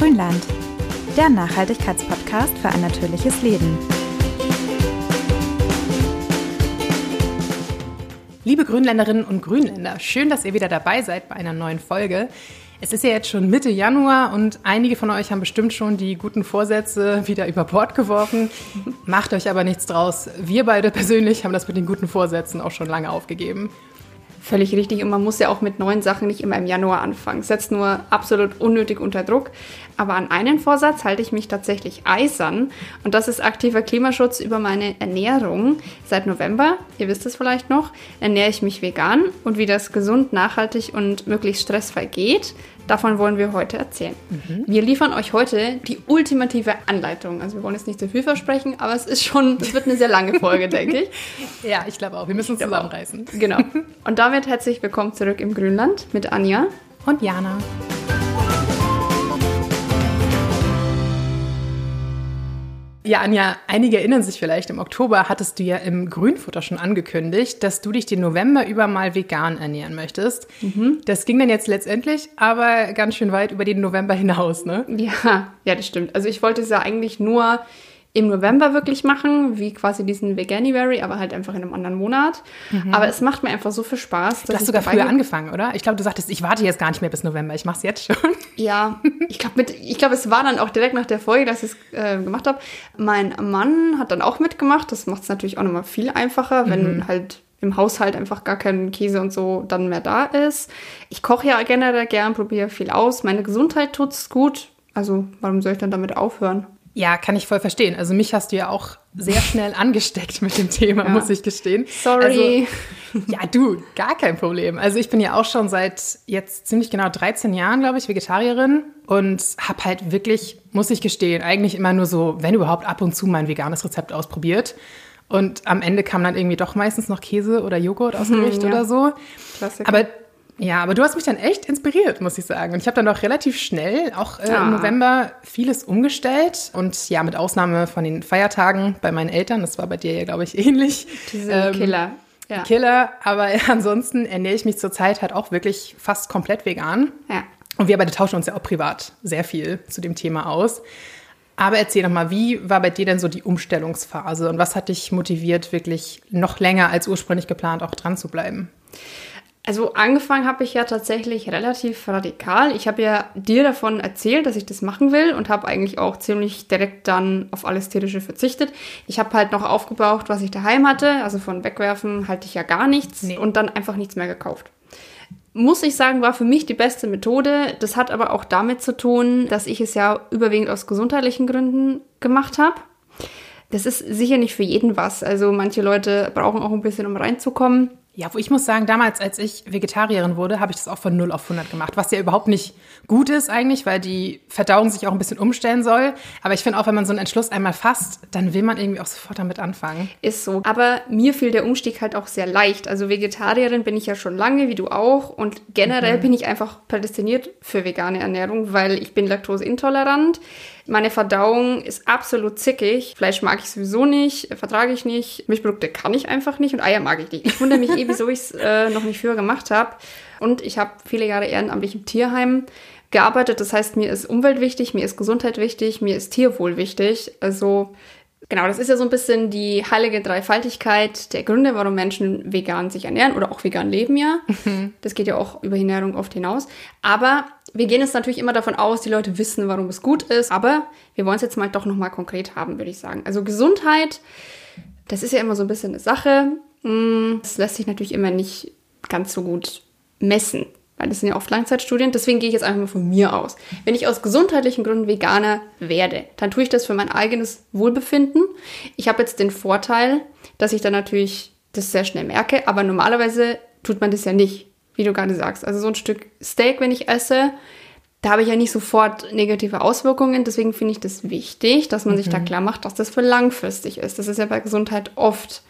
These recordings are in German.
Grünland, der Nachhaltigkeitspodcast für ein natürliches Leben. Liebe Grünländerinnen und Grünländer, schön, dass ihr wieder dabei seid bei einer neuen Folge. Es ist ja jetzt schon Mitte Januar und einige von euch haben bestimmt schon die guten Vorsätze wieder über Bord geworfen. Macht euch aber nichts draus. Wir beide persönlich haben das mit den guten Vorsätzen auch schon lange aufgegeben. Völlig richtig. Und man muss ja auch mit neuen Sachen nicht immer im Januar anfangen. Setzt nur absolut unnötig unter Druck. Aber an einen Vorsatz halte ich mich tatsächlich eisern. Und das ist aktiver Klimaschutz über meine Ernährung. Seit November, ihr wisst es vielleicht noch, ernähre ich mich vegan. Und wie das gesund, nachhaltig und möglichst stressfrei geht, Davon wollen wir heute erzählen. Mhm. Wir liefern euch heute die ultimative Anleitung. Also wir wollen jetzt nicht zu viel versprechen, aber es ist schon, es wird eine sehr lange Folge, denke ich. Ja, ich glaube auch. Wir müssen uns zusammenreißen. Genau. Und damit herzlich willkommen zurück im Grünland mit Anja und Jana. Ja, Anja, einige erinnern sich vielleicht, im Oktober hattest du ja im Grünfutter schon angekündigt, dass du dich den November über mal vegan ernähren möchtest. Mhm. Das ging dann jetzt letztendlich aber ganz schön weit über den November hinaus, ne? Ja, ja, das stimmt. Also ich wollte es ja eigentlich nur im November wirklich machen, wie quasi diesen Veganuary, aber halt einfach in einem anderen Monat. Mhm. Aber es macht mir einfach so viel Spaß. Du hast sogar früher angefangen, oder? Ich glaube, du sagtest, ich warte jetzt gar nicht mehr bis November, ich mache es jetzt schon. Ja, ich glaube, glaub, es war dann auch direkt nach der Folge, dass ich es äh, gemacht habe. Mein Mann hat dann auch mitgemacht. Das macht es natürlich auch nochmal viel einfacher, wenn mhm. halt im Haushalt einfach gar kein Käse und so dann mehr da ist. Ich koche ja generell gern, probiere viel aus. Meine Gesundheit tut es gut. Also warum soll ich dann damit aufhören? Ja, kann ich voll verstehen. Also mich hast du ja auch sehr schnell angesteckt mit dem Thema, ja. muss ich gestehen. Sorry. Also, ja, du, gar kein Problem. Also ich bin ja auch schon seit jetzt ziemlich genau 13 Jahren, glaube ich, Vegetarierin und habe halt wirklich, muss ich gestehen, eigentlich immer nur so, wenn überhaupt ab und zu mein veganes Rezept ausprobiert. Und am Ende kam dann irgendwie doch meistens noch Käse oder Joghurt aus Gericht hm, ja. oder so. Klassiker. Aber ja, aber du hast mich dann echt inspiriert, muss ich sagen. Und ich habe dann auch relativ schnell, auch äh, ah. im November, vieles umgestellt. Und ja, mit Ausnahme von den Feiertagen bei meinen Eltern, das war bei dir ja, glaube ich, ähnlich. Diese ähm, Killer. Ja. Killer, aber ansonsten ernähre ich mich zurzeit halt auch wirklich fast komplett vegan. Ja. Und wir beide tauschen uns ja auch privat sehr viel zu dem Thema aus. Aber erzähl doch mal, wie war bei dir denn so die Umstellungsphase und was hat dich motiviert, wirklich noch länger als ursprünglich geplant auch dran zu bleiben? Also angefangen habe ich ja tatsächlich relativ radikal. Ich habe ja dir davon erzählt, dass ich das machen will und habe eigentlich auch ziemlich direkt dann auf alles tierische verzichtet. Ich habe halt noch aufgebraucht, was ich daheim hatte. Also von wegwerfen halte ich ja gar nichts nee. und dann einfach nichts mehr gekauft. Muss ich sagen, war für mich die beste Methode. Das hat aber auch damit zu tun, dass ich es ja überwiegend aus gesundheitlichen Gründen gemacht habe. Das ist sicher nicht für jeden was. Also manche Leute brauchen auch ein bisschen, um reinzukommen. Ja, wo ich muss sagen, damals, als ich Vegetarierin wurde, habe ich das auch von 0 auf 100 gemacht, was ja überhaupt nicht gut ist eigentlich, weil die Verdauung sich auch ein bisschen umstellen soll. Aber ich finde auch, wenn man so einen Entschluss einmal fasst, dann will man irgendwie auch sofort damit anfangen. Ist so. Aber mir fiel der Umstieg halt auch sehr leicht. Also Vegetarierin bin ich ja schon lange, wie du auch. Und generell mhm. bin ich einfach prädestiniert für vegane Ernährung, weil ich bin laktoseintolerant. Meine Verdauung ist absolut zickig. Fleisch mag ich sowieso nicht, vertrage ich nicht. Milchprodukte kann ich einfach nicht und Eier mag ich nicht. Ich wundere mich eh, wieso ich es äh, noch nicht früher gemacht habe. Und ich habe viele Jahre ehrenamtlich im Tierheim gearbeitet. Das heißt, mir ist Umwelt wichtig, mir ist Gesundheit wichtig, mir ist Tierwohl wichtig. Also Genau, das ist ja so ein bisschen die heilige Dreifaltigkeit der Gründe, warum Menschen vegan sich ernähren oder auch vegan leben ja. Mhm. Das geht ja auch über Ernährung oft hinaus. Aber wir gehen jetzt natürlich immer davon aus, die Leute wissen, warum es gut ist. Aber wir wollen es jetzt mal doch nochmal konkret haben, würde ich sagen. Also Gesundheit, das ist ja immer so ein bisschen eine Sache. Mm, das lässt sich natürlich immer nicht ganz so gut messen weil das sind ja oft Langzeitstudien. Deswegen gehe ich jetzt einfach mal von mir aus. Wenn ich aus gesundheitlichen Gründen Veganer werde, dann tue ich das für mein eigenes Wohlbefinden. Ich habe jetzt den Vorteil, dass ich dann natürlich das sehr schnell merke, aber normalerweise tut man das ja nicht, wie du gerade sagst. Also so ein Stück Steak, wenn ich esse, da habe ich ja nicht sofort negative Auswirkungen. Deswegen finde ich das wichtig, dass man mhm. sich da mhm. klar macht, dass das für langfristig ist. Das ist ja bei Gesundheit oft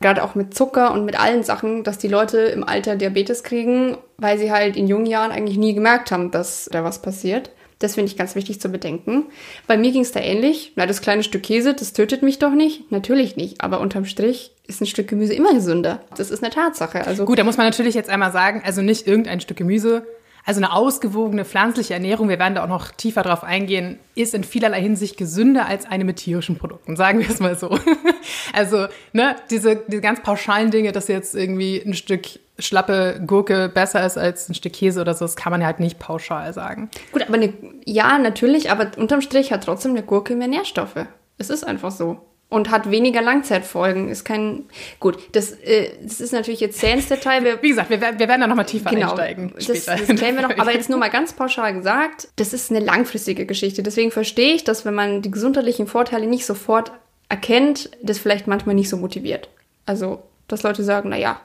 gerade auch mit Zucker und mit allen Sachen, dass die Leute im Alter Diabetes kriegen, weil sie halt in jungen Jahren eigentlich nie gemerkt haben, dass da was passiert. Das finde ich ganz wichtig zu bedenken. Bei mir ging es da ähnlich. Na, das kleine Stück Käse, das tötet mich doch nicht. Natürlich nicht. Aber unterm Strich ist ein Stück Gemüse immer gesünder. Das ist eine Tatsache. Also Gut, da muss man natürlich jetzt einmal sagen, also nicht irgendein Stück Gemüse, Also eine ausgewogene pflanzliche Ernährung, wir werden da auch noch tiefer drauf eingehen, ist in vielerlei Hinsicht gesünder als eine mit tierischen Produkten, sagen wir es mal so. Also, ne, diese, diese ganz pauschalen Dinge, dass jetzt irgendwie ein Stück schlappe Gurke besser ist als ein Stück Käse oder so, das kann man ja halt nicht pauschal sagen. Gut, aber eine, ja, natürlich, aber unterm Strich hat trotzdem eine Gurke mehr Nährstoffe. Es ist einfach so und hat weniger Langzeitfolgen. Ist kein gut. Das, äh, das ist natürlich jetzt sehr ins Detail. Wir, Wie gesagt, wir, wir werden da noch mal tiefer genau, einsteigen. Das, das klären wir noch. Aber jetzt nur mal ganz pauschal gesagt, das ist eine langfristige Geschichte. Deswegen verstehe ich, dass wenn man die gesundheitlichen Vorteile nicht sofort erkennt, das vielleicht manchmal nicht so motiviert. Also, dass Leute sagen, na ja,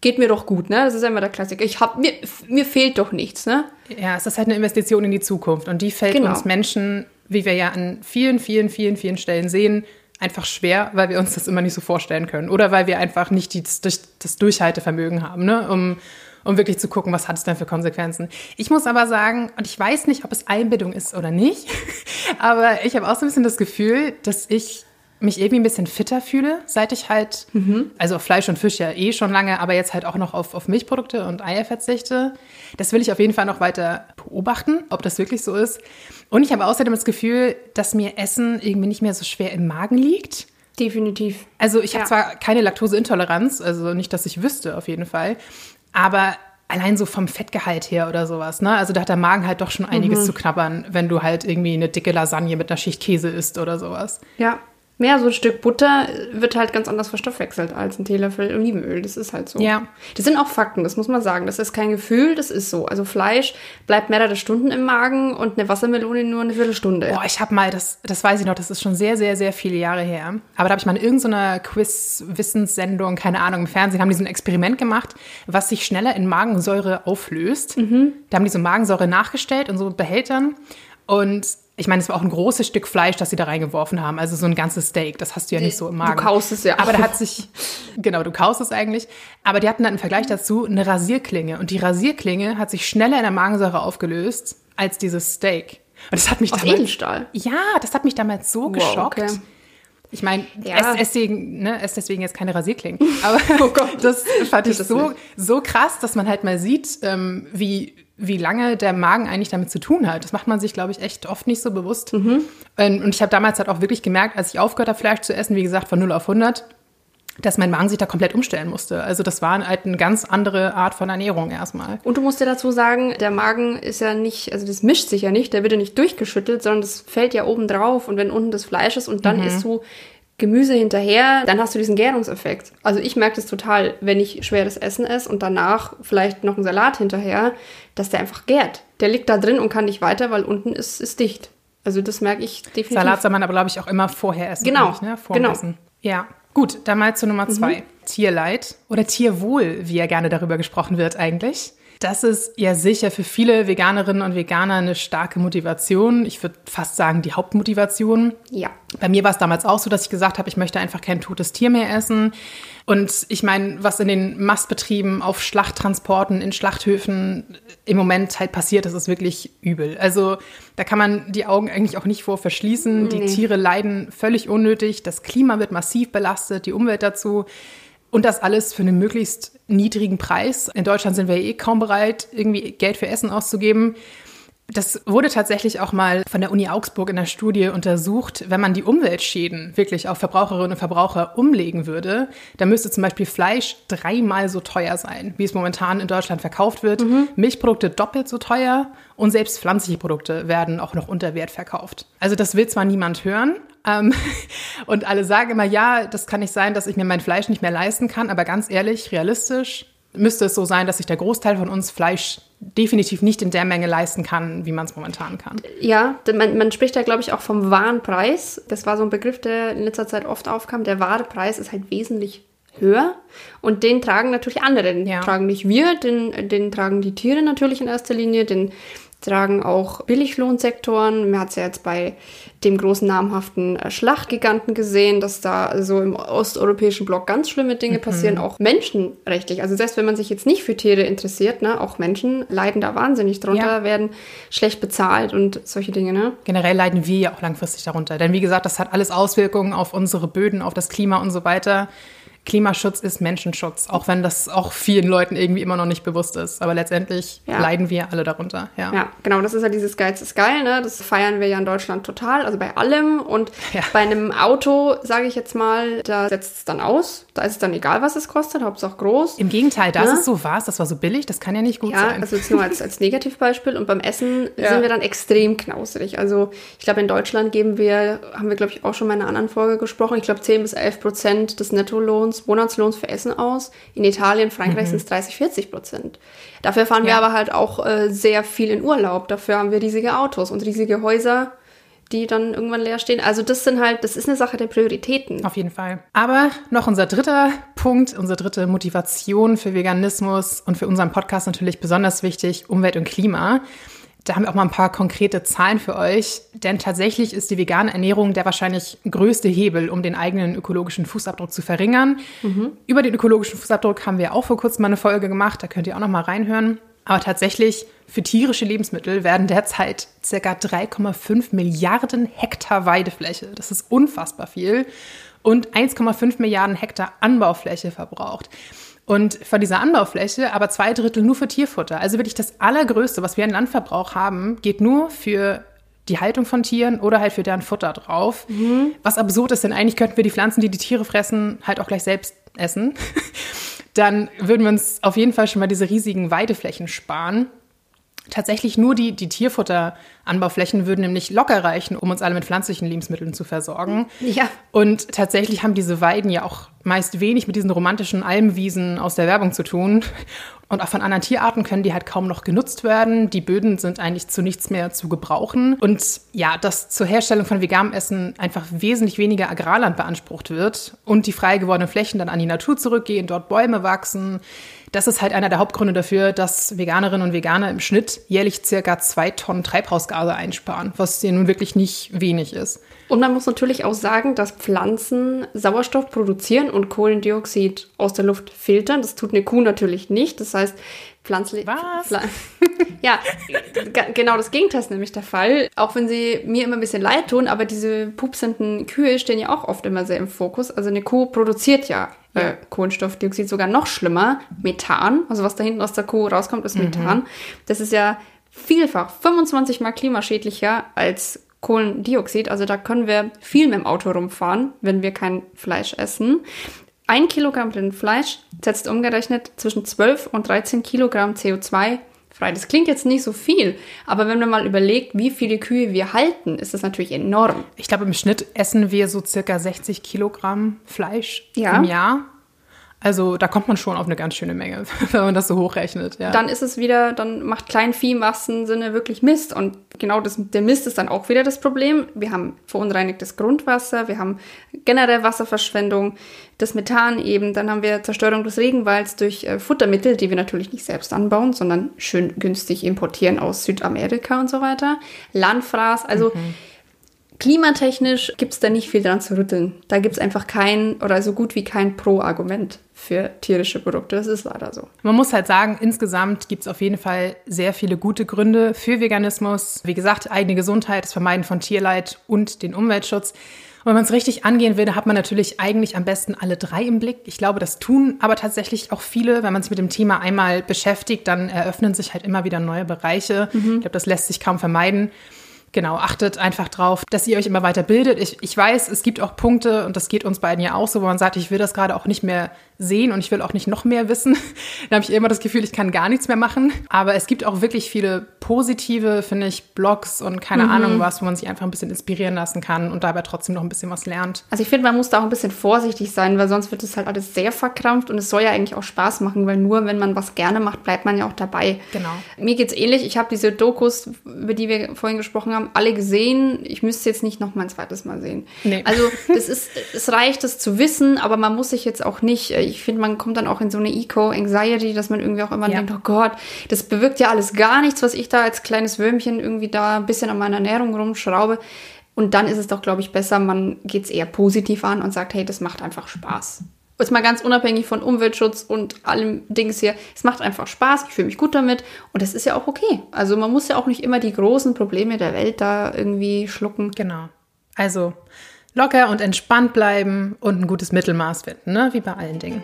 geht mir doch gut, ne? Das ist immer der Klassiker. Ich hab, mir, mir fehlt doch nichts, ne? Ja, es ist halt eine Investition in die Zukunft und die fällt genau. uns Menschen, wie wir ja an vielen, vielen, vielen, vielen Stellen sehen, einfach schwer, weil wir uns das immer nicht so vorstellen können. Oder weil wir einfach nicht die, das, Durchhaltevermögen haben, ne? um, um wirklich zu gucken, was hat es denn für Konsequenzen. Ich muss aber sagen, und ich weiß nicht, ob es Einbildung ist oder nicht, aber ich habe auch so ein bisschen das Gefühl, dass ich mich irgendwie ein bisschen fitter fühle, seit ich halt, mhm. also auf Fleisch und Fisch ja eh schon lange, aber jetzt halt auch noch auf, auf Milchprodukte und Eier verzichte. Das will ich auf jeden Fall noch weiter beobachten, ob das wirklich so ist. Und ich habe außerdem das Gefühl, dass mir Essen irgendwie nicht mehr so schwer im Magen liegt. Definitiv. Also ich habe ja. zwar keine Laktoseintoleranz, also nicht, dass ich wüsste auf jeden Fall, aber allein so vom Fettgehalt her oder sowas, ne? Also da hat der Magen halt doch schon einiges mhm. zu knabbern, wenn du halt irgendwie eine dicke Lasagne mit einer Schicht Käse isst oder sowas. Ja, Mehr so ein Stück Butter wird halt ganz anders verstoffwechselt als ein Teelöffel Olivenöl. Das ist halt so. Ja. Das sind auch Fakten, das muss man sagen. Das ist kein Gefühl, das ist so. Also Fleisch bleibt mehrere Stunden im Magen und eine Wassermelone nur eine Viertelstunde. Boah, ich habe mal, das, das weiß ich noch, das ist schon sehr, sehr, sehr viele Jahre her. Aber da habe ich mal in irgendeiner Quiz-Wissenssendung, keine Ahnung, im Fernsehen, haben die so ein Experiment gemacht, was sich schneller in Magensäure auflöst. Mhm. Da haben die so Magensäure nachgestellt in so Behältern. Und ich meine, es war auch ein großes Stück Fleisch, das sie da reingeworfen haben. Also so ein ganzes Steak. Das hast du ja nicht so im Magen. Du kaust es ja. Aber da hat sich, genau, du kaust es eigentlich. Aber die hatten dann im Vergleich dazu eine Rasierklinge. Und die Rasierklinge hat sich schneller in der Magensäure aufgelöst als dieses Steak. Und das hat mich Aus damals, Edelstahl? Ja, das hat mich damals so wow, geschockt. Okay. Ich meine, ja. ess, deswegen, ne, ess deswegen jetzt keine Rasierklingen. Aber oh das fand ich so, so krass, dass man halt mal sieht, ähm, wie wie lange der Magen eigentlich damit zu tun hat. Das macht man sich, glaube ich, echt oft nicht so bewusst. Mhm. Und ich habe damals halt auch wirklich gemerkt, als ich aufgehört habe, Fleisch zu essen, wie gesagt, von 0 auf 100, dass mein Magen sich da komplett umstellen musste. Also das war halt eine ganz andere Art von Ernährung erstmal. Und du musst dir dazu sagen, der Magen ist ja nicht, also das mischt sich ja nicht, der wird ja nicht durchgeschüttelt, sondern das fällt ja oben drauf und wenn unten das Fleisch ist und dann mhm. isst du Gemüse hinterher, dann hast du diesen Gärungseffekt. Also ich merke das total, wenn ich schweres Essen esse und danach vielleicht noch einen Salat hinterher, dass der einfach gärt. Der liegt da drin und kann nicht weiter, weil unten ist, ist dicht. Also das merke ich definitiv. Salat soll man aber, glaube ich, auch immer vorher essen. Genau, ne? Vor genau. Essen. Ja, gut, dann mal zu Nummer zwei. Mhm. Tierleid oder Tierwohl, wie ja gerne darüber gesprochen wird eigentlich. Das ist ja sicher für viele Veganerinnen und Veganer eine starke Motivation. Ich würde fast sagen, die Hauptmotivation. Ja. Bei mir war es damals auch so, dass ich gesagt habe, ich möchte einfach kein totes Tier mehr essen. Und ich meine, was in den Mastbetrieben, auf Schlachttransporten, in Schlachthöfen im Moment halt passiert, das ist wirklich übel. Also da kann man die Augen eigentlich auch nicht vor verschließen. Nee. Die Tiere leiden völlig unnötig. Das Klima wird massiv belastet, die Umwelt dazu. Und das alles für einen möglichst niedrigen Preis. In Deutschland sind wir eh kaum bereit, irgendwie Geld für Essen auszugeben. Das wurde tatsächlich auch mal von der Uni Augsburg in der Studie untersucht. Wenn man die Umweltschäden wirklich auf Verbraucherinnen und Verbraucher umlegen würde, dann müsste zum Beispiel Fleisch dreimal so teuer sein, wie es momentan in Deutschland verkauft wird. Mhm. Milchprodukte doppelt so teuer und selbst pflanzliche Produkte werden auch noch unter Wert verkauft. Also das will zwar niemand hören, ähm, und alle sagen immer, ja, das kann nicht sein, dass ich mir mein Fleisch nicht mehr leisten kann. Aber ganz ehrlich, realistisch müsste es so sein, dass sich der Großteil von uns Fleisch definitiv nicht in der Menge leisten kann, wie man es momentan kann. Ja, man, man spricht ja, glaube ich, auch vom wahren Preis. Das war so ein Begriff, der in letzter Zeit oft aufkam. Der wahre Preis ist halt wesentlich höher und den tragen natürlich andere. Den ja. tragen nicht wir, den, den tragen die Tiere natürlich in erster Linie, den tragen auch Billiglohnsektoren. Man hat es ja jetzt bei dem großen namhaften äh, Schlachtgiganten gesehen, dass da so im osteuropäischen Block ganz schlimme Dinge mhm. passieren, auch menschenrechtlich. Also selbst wenn man sich jetzt nicht für Tiere interessiert, ne, auch Menschen leiden da wahnsinnig drunter, ja. werden schlecht bezahlt und solche Dinge. Ne? Generell leiden wir ja auch langfristig darunter. Denn wie gesagt, das hat alles Auswirkungen auf unsere Böden, auf das Klima und so weiter Klimaschutz ist Menschenschutz, auch wenn das auch vielen Leuten irgendwie immer noch nicht bewusst ist. Aber letztendlich Ja. leiden wir alle darunter. Ja. Ja, genau, das ist ja dieses Geiz ist geil, ne? Das feiern wir ja in Deutschland total, also bei allem. Und Ja. bei einem Auto, sage ich jetzt mal, da setzt es dann aus. Da ist es dann egal, was es kostet, Hauptsache groß. Im Gegenteil, das Ja. ist so was, das war so billig, das kann ja nicht gut Ja, sein. also jetzt nur als, als Negativbeispiel. Und beim Essen Ja. sind wir dann extrem knausrig. Also ich glaube, in Deutschland geben wir, haben wir, glaube ich, auch schon mal in einer anderen Folge gesprochen, ich glaube 10 bis 11 Prozent des Nettolohns, Monatslohns für Essen aus. In Italien, Frankreich sind es 30, 40 Prozent. Dafür fahren wir Ja. aber halt auch äh, sehr viel in Urlaub. Dafür haben wir riesige Autos und riesige Häuser, die dann irgendwann leer stehen. Also das sind halt, das ist eine Sache der Prioritäten. Auf jeden Fall. Aber noch unser dritter Punkt, unsere dritte Motivation für Veganismus und für unseren Podcast natürlich besonders wichtig, Umwelt und Klima. Da haben wir auch mal ein paar konkrete Zahlen für euch, denn tatsächlich ist die vegane Ernährung der wahrscheinlich größte Hebel, um den eigenen ökologischen Fußabdruck zu verringern. Über den ökologischen Fußabdruck haben wir auch vor kurzem mal eine Folge gemacht, da könnt ihr auch noch mal reinhören. Aber tatsächlich für tierische Lebensmittel werden derzeit ca. 3,5 Milliarden Hektar Weidefläche, das ist unfassbar viel, und 1,5 Milliarden Hektar Anbaufläche verbraucht. Und von dieser Anbaufläche aber zwei Drittel nur für Tierfutter. Also wirklich das Allergrößte, was wir an Landverbrauch haben, geht nur für die Haltung von Tieren oder halt für deren Futter drauf. Was absurd ist, denn eigentlich könnten wir die Pflanzen, die die Tiere fressen, halt auch gleich selbst essen. Dann würden wir uns auf jeden Fall schon mal diese riesigen Weideflächen sparen. Tatsächlich nur die, die Tierfutteranbauflächen würden nämlich locker reichen, um uns alle mit pflanzlichen Lebensmitteln zu versorgen. Ja. Und tatsächlich haben diese Weiden ja auch meist wenig mit diesen romantischen Almwiesen aus der Werbung zu tun. Und auch von anderen Tierarten können die halt kaum noch genutzt werden. Die Böden sind eigentlich zu nichts mehr zu gebrauchen. Und ja, dass zur Herstellung von veganem Essen einfach wesentlich weniger Agrarland beansprucht wird und die frei gewordenen Flächen dann an die Natur zurückgehen, dort Bäume wachsen. Das ist halt einer der Hauptgründe dafür, dass Veganerinnen und Veganer im Schnitt jährlich circa zwei Tonnen Treibhausgase einsparen, was ja nun wirklich nicht wenig ist. Und man muss natürlich auch sagen, dass Pflanzen Sauerstoff produzieren und Kohlendioxid aus der Luft filtern. Das tut eine Kuh natürlich nicht. Das heißt, pflanzlich. Was? Pfla ja, genau das Gegenteil ist nämlich der Fall. Auch wenn sie mir immer ein bisschen leid tun, aber diese pupsenden Kühe stehen ja auch oft immer sehr im Fokus. Also eine Kuh produziert ja, Ja. Äh, Kohlenstoffdioxid, sogar noch schlimmer, Methan. Also was da hinten aus der Kuh rauskommt, ist Methan. Das ist ja vielfach 25 mal klimaschädlicher als Kohlendioxid. Also da können wir viel mit dem Auto rumfahren, wenn wir kein Fleisch essen. Ein Kilogramm Rindfleisch setzt umgerechnet zwischen 12 und 13 Kilogramm CO2 frei. Das klingt jetzt nicht so viel, aber wenn man mal überlegt, wie viele Kühe wir halten, ist das natürlich enorm. Ich glaube, im Schnitt essen wir so circa 60 Kilogramm Fleisch Ja. im Jahr. Also da kommt man schon auf eine ganz schöne Menge, wenn man das so hochrechnet. Ja. Dann ist es wieder, dann macht Kleinvieh im wahrsten Sinne wirklich Mist. Und genau das, der Mist ist dann auch wieder das Problem. Wir haben verunreinigtes Grundwasser, wir haben generell Wasserverschwendung, das Methan eben, dann haben wir Zerstörung des Regenwalds durch äh, Futtermittel, die wir natürlich nicht selbst anbauen, sondern schön günstig importieren aus Südamerika und so weiter. Landfraß, also klimatechnisch gibt es da nicht viel dran zu rütteln. Da gibt es einfach kein oder so gut wie kein Pro-Argument für tierische Produkte. Das ist leider so. Man muss halt sagen, insgesamt gibt es auf jeden Fall sehr viele gute Gründe für Veganismus. Wie gesagt, eigene Gesundheit, das Vermeiden von Tierleid und den Umweltschutz. Und wenn man es richtig angehen will, hat man natürlich eigentlich am besten alle drei im Blick. Ich glaube, das tun aber tatsächlich auch viele. Wenn man sich mit dem Thema einmal beschäftigt, dann eröffnen sich halt immer wieder neue Bereiche. Ich glaube, das lässt sich kaum vermeiden. Genau, achtet einfach drauf, dass ihr euch immer weiter bildet. Ich, ich weiß, es gibt auch Punkte, und das geht uns beiden ja auch so, wo man sagt, ich will das gerade auch nicht mehr sehen und ich will auch nicht noch mehr wissen. da habe ich immer das Gefühl, ich kann gar nichts mehr machen. Aber es gibt auch wirklich viele positive, finde ich, Blogs und keine Mhm. Ahnung was, wo man sich einfach ein bisschen inspirieren lassen kann und dabei trotzdem noch ein bisschen was lernt. Also ich finde, man muss da auch ein bisschen vorsichtig sein, weil sonst wird es halt alles sehr verkrampft und es soll ja eigentlich auch Spaß machen, weil nur wenn man was gerne macht, bleibt man ja auch dabei. Genau. Mir geht's ähnlich. Ich habe diese Dokus, über die wir vorhin gesprochen haben, alle gesehen. Ich müsste jetzt nicht noch mal ein zweites Mal sehen. Nee. Also das ist, es reicht, das zu wissen, aber man muss sich jetzt auch nicht, äh, ich finde, man kommt dann auch in so eine Eco-Anxiety, dass man irgendwie auch immer Ja. denkt, oh Gott, das bewirkt ja alles gar nichts, was ich da als kleines Würmchen irgendwie da ein bisschen an meiner Ernährung rumschraube. Und dann ist es doch, glaube ich, besser, man geht es eher positiv an und sagt, hey, das macht einfach Spaß. Jetzt mal ganz unabhängig von Umweltschutz und allem Dings hier. Es macht einfach Spaß, ich fühle mich gut damit und das ist ja auch okay. Also man muss ja auch nicht immer die großen Probleme der Welt da irgendwie schlucken. Genau. Also, Locker und entspannt bleiben und ein gutes Mittelmaß finden, ne? wie bei allen Dingen.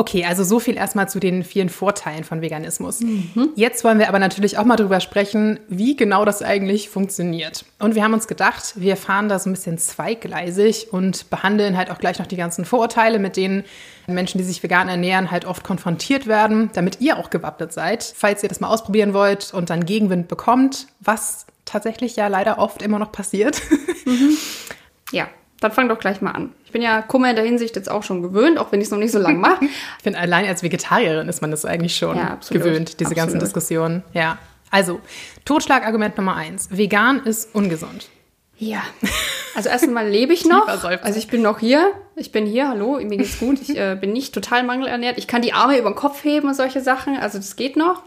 Okay, also so viel erstmal zu den vielen Vorteilen von Veganismus. Mhm. Jetzt wollen wir aber natürlich auch mal drüber sprechen, wie genau das eigentlich funktioniert. Und wir haben uns gedacht, wir fahren da so ein bisschen zweigleisig und behandeln halt auch gleich noch die ganzen Vorurteile, mit denen Menschen, die sich vegan ernähren, halt oft konfrontiert werden, damit ihr auch gewappnet seid, falls ihr das mal ausprobieren wollt und dann Gegenwind bekommt, was tatsächlich ja leider oft immer noch passiert. Mhm. Ja, dann fang doch gleich mal an. Ich bin ja Kummer in der Hinsicht jetzt auch schon gewöhnt, auch wenn ich es noch nicht so lange mache. ich finde, allein als Vegetarierin ist man das eigentlich schon ja, gewöhnt, diese absolut. ganzen Diskussionen. Ja. Also, Totschlagargument Nummer eins. Vegan ist ungesund. Ja. Also erst einmal lebe ich noch. Also ich bin noch hier. Ich bin hier, hallo, mir geht's gut. Ich äh, bin nicht total mangelernährt. Ich kann die Arme über den Kopf heben und solche Sachen. Also das geht noch.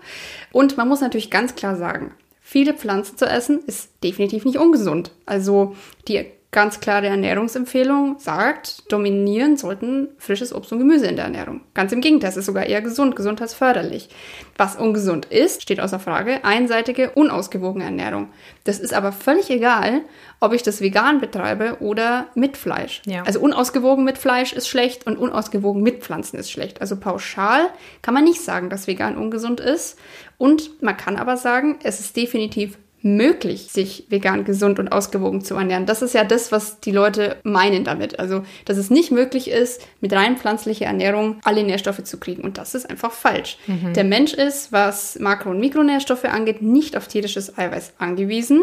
Und man muss natürlich ganz klar sagen, viele Pflanzen zu essen ist definitiv nicht ungesund. Also die ganz klare Ernährungsempfehlung sagt, dominieren sollten frisches Obst und Gemüse in der Ernährung. Ganz im Gegenteil, es ist sogar eher gesund, gesundheitsförderlich. Was ungesund ist, steht außer Frage, einseitige, unausgewogene Ernährung. Das ist aber völlig egal, ob ich das vegan betreibe oder mit Fleisch. Ja. Also unausgewogen mit Fleisch ist schlecht und unausgewogen mit Pflanzen ist schlecht. Also pauschal kann man nicht sagen, dass vegan ungesund ist. Und man kann aber sagen, es ist definitiv möglich, sich vegan, gesund und ausgewogen zu ernähren. Das ist ja das, was die Leute meinen damit. Also, dass es nicht möglich ist, mit rein pflanzlicher Ernährung alle Nährstoffe zu kriegen. Und das ist einfach falsch. Mhm. Der Mensch ist, was Makro- und Mikronährstoffe angeht, nicht auf tierisches Eiweiß angewiesen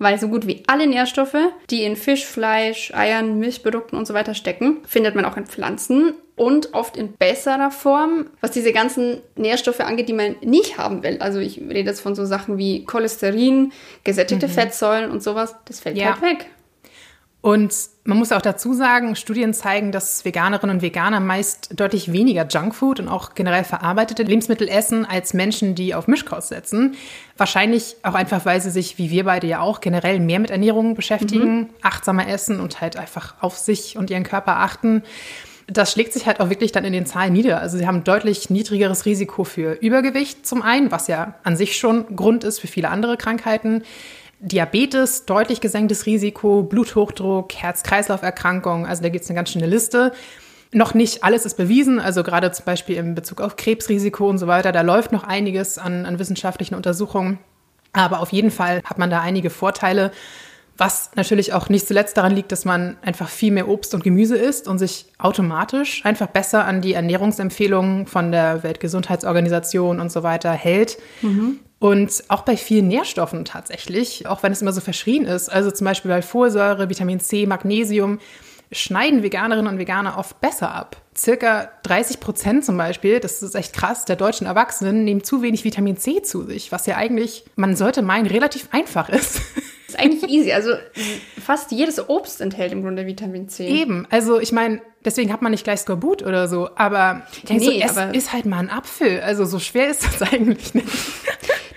weil so gut wie alle Nährstoffe, die in Fisch, Fleisch, Eiern, Milchprodukten und so weiter stecken, findet man auch in Pflanzen und oft in besserer Form, was diese ganzen Nährstoffe angeht, die man nicht haben will. Also ich rede jetzt von so Sachen wie Cholesterin, gesättigte mhm. Fettsäuren und sowas, das fällt ja. halt weg. Und man muss auch dazu sagen, Studien zeigen, dass Veganerinnen und Veganer meist deutlich weniger Junkfood und auch generell verarbeitete Lebensmittel essen als Menschen, die auf Mischkost setzen. Wahrscheinlich auch einfach, weil sie sich, wie wir beide ja auch, generell mehr mit Ernährung beschäftigen, mhm. achtsamer essen und halt einfach auf sich und ihren Körper achten. Das schlägt sich halt auch wirklich dann in den Zahlen nieder. Also sie haben deutlich niedrigeres Risiko für Übergewicht zum einen, was ja an sich schon Grund ist für viele andere Krankheiten. Diabetes, deutlich gesenktes Risiko, Bluthochdruck, Herz-Kreislauf-Erkrankungen, also da gibt es eine ganz schöne Liste. Noch nicht alles ist bewiesen, also gerade zum Beispiel in Bezug auf Krebsrisiko und so weiter, da läuft noch einiges an, an wissenschaftlichen Untersuchungen. Aber auf jeden Fall hat man da einige Vorteile, was natürlich auch nicht zuletzt daran liegt, dass man einfach viel mehr Obst und Gemüse isst und sich automatisch einfach besser an die Ernährungsempfehlungen von der Weltgesundheitsorganisation und so weiter hält. Mhm. Und auch bei vielen Nährstoffen tatsächlich, auch wenn es immer so verschrien ist, also zum Beispiel bei Folsäure, Vitamin C, Magnesium, schneiden Veganerinnen und Veganer oft besser ab. Circa 30 Prozent zum Beispiel, das ist echt krass, der deutschen Erwachsenen nehmen zu wenig Vitamin C zu sich, was ja eigentlich, man sollte meinen, relativ einfach ist. Ist eigentlich easy. Also fast jedes Obst enthält im Grunde Vitamin C. Eben. Also ich meine, deswegen hat man nicht gleich Skorbut oder so. Aber, nee, so, es aber ist halt mal ein Apfel. Also so schwer ist das eigentlich nicht.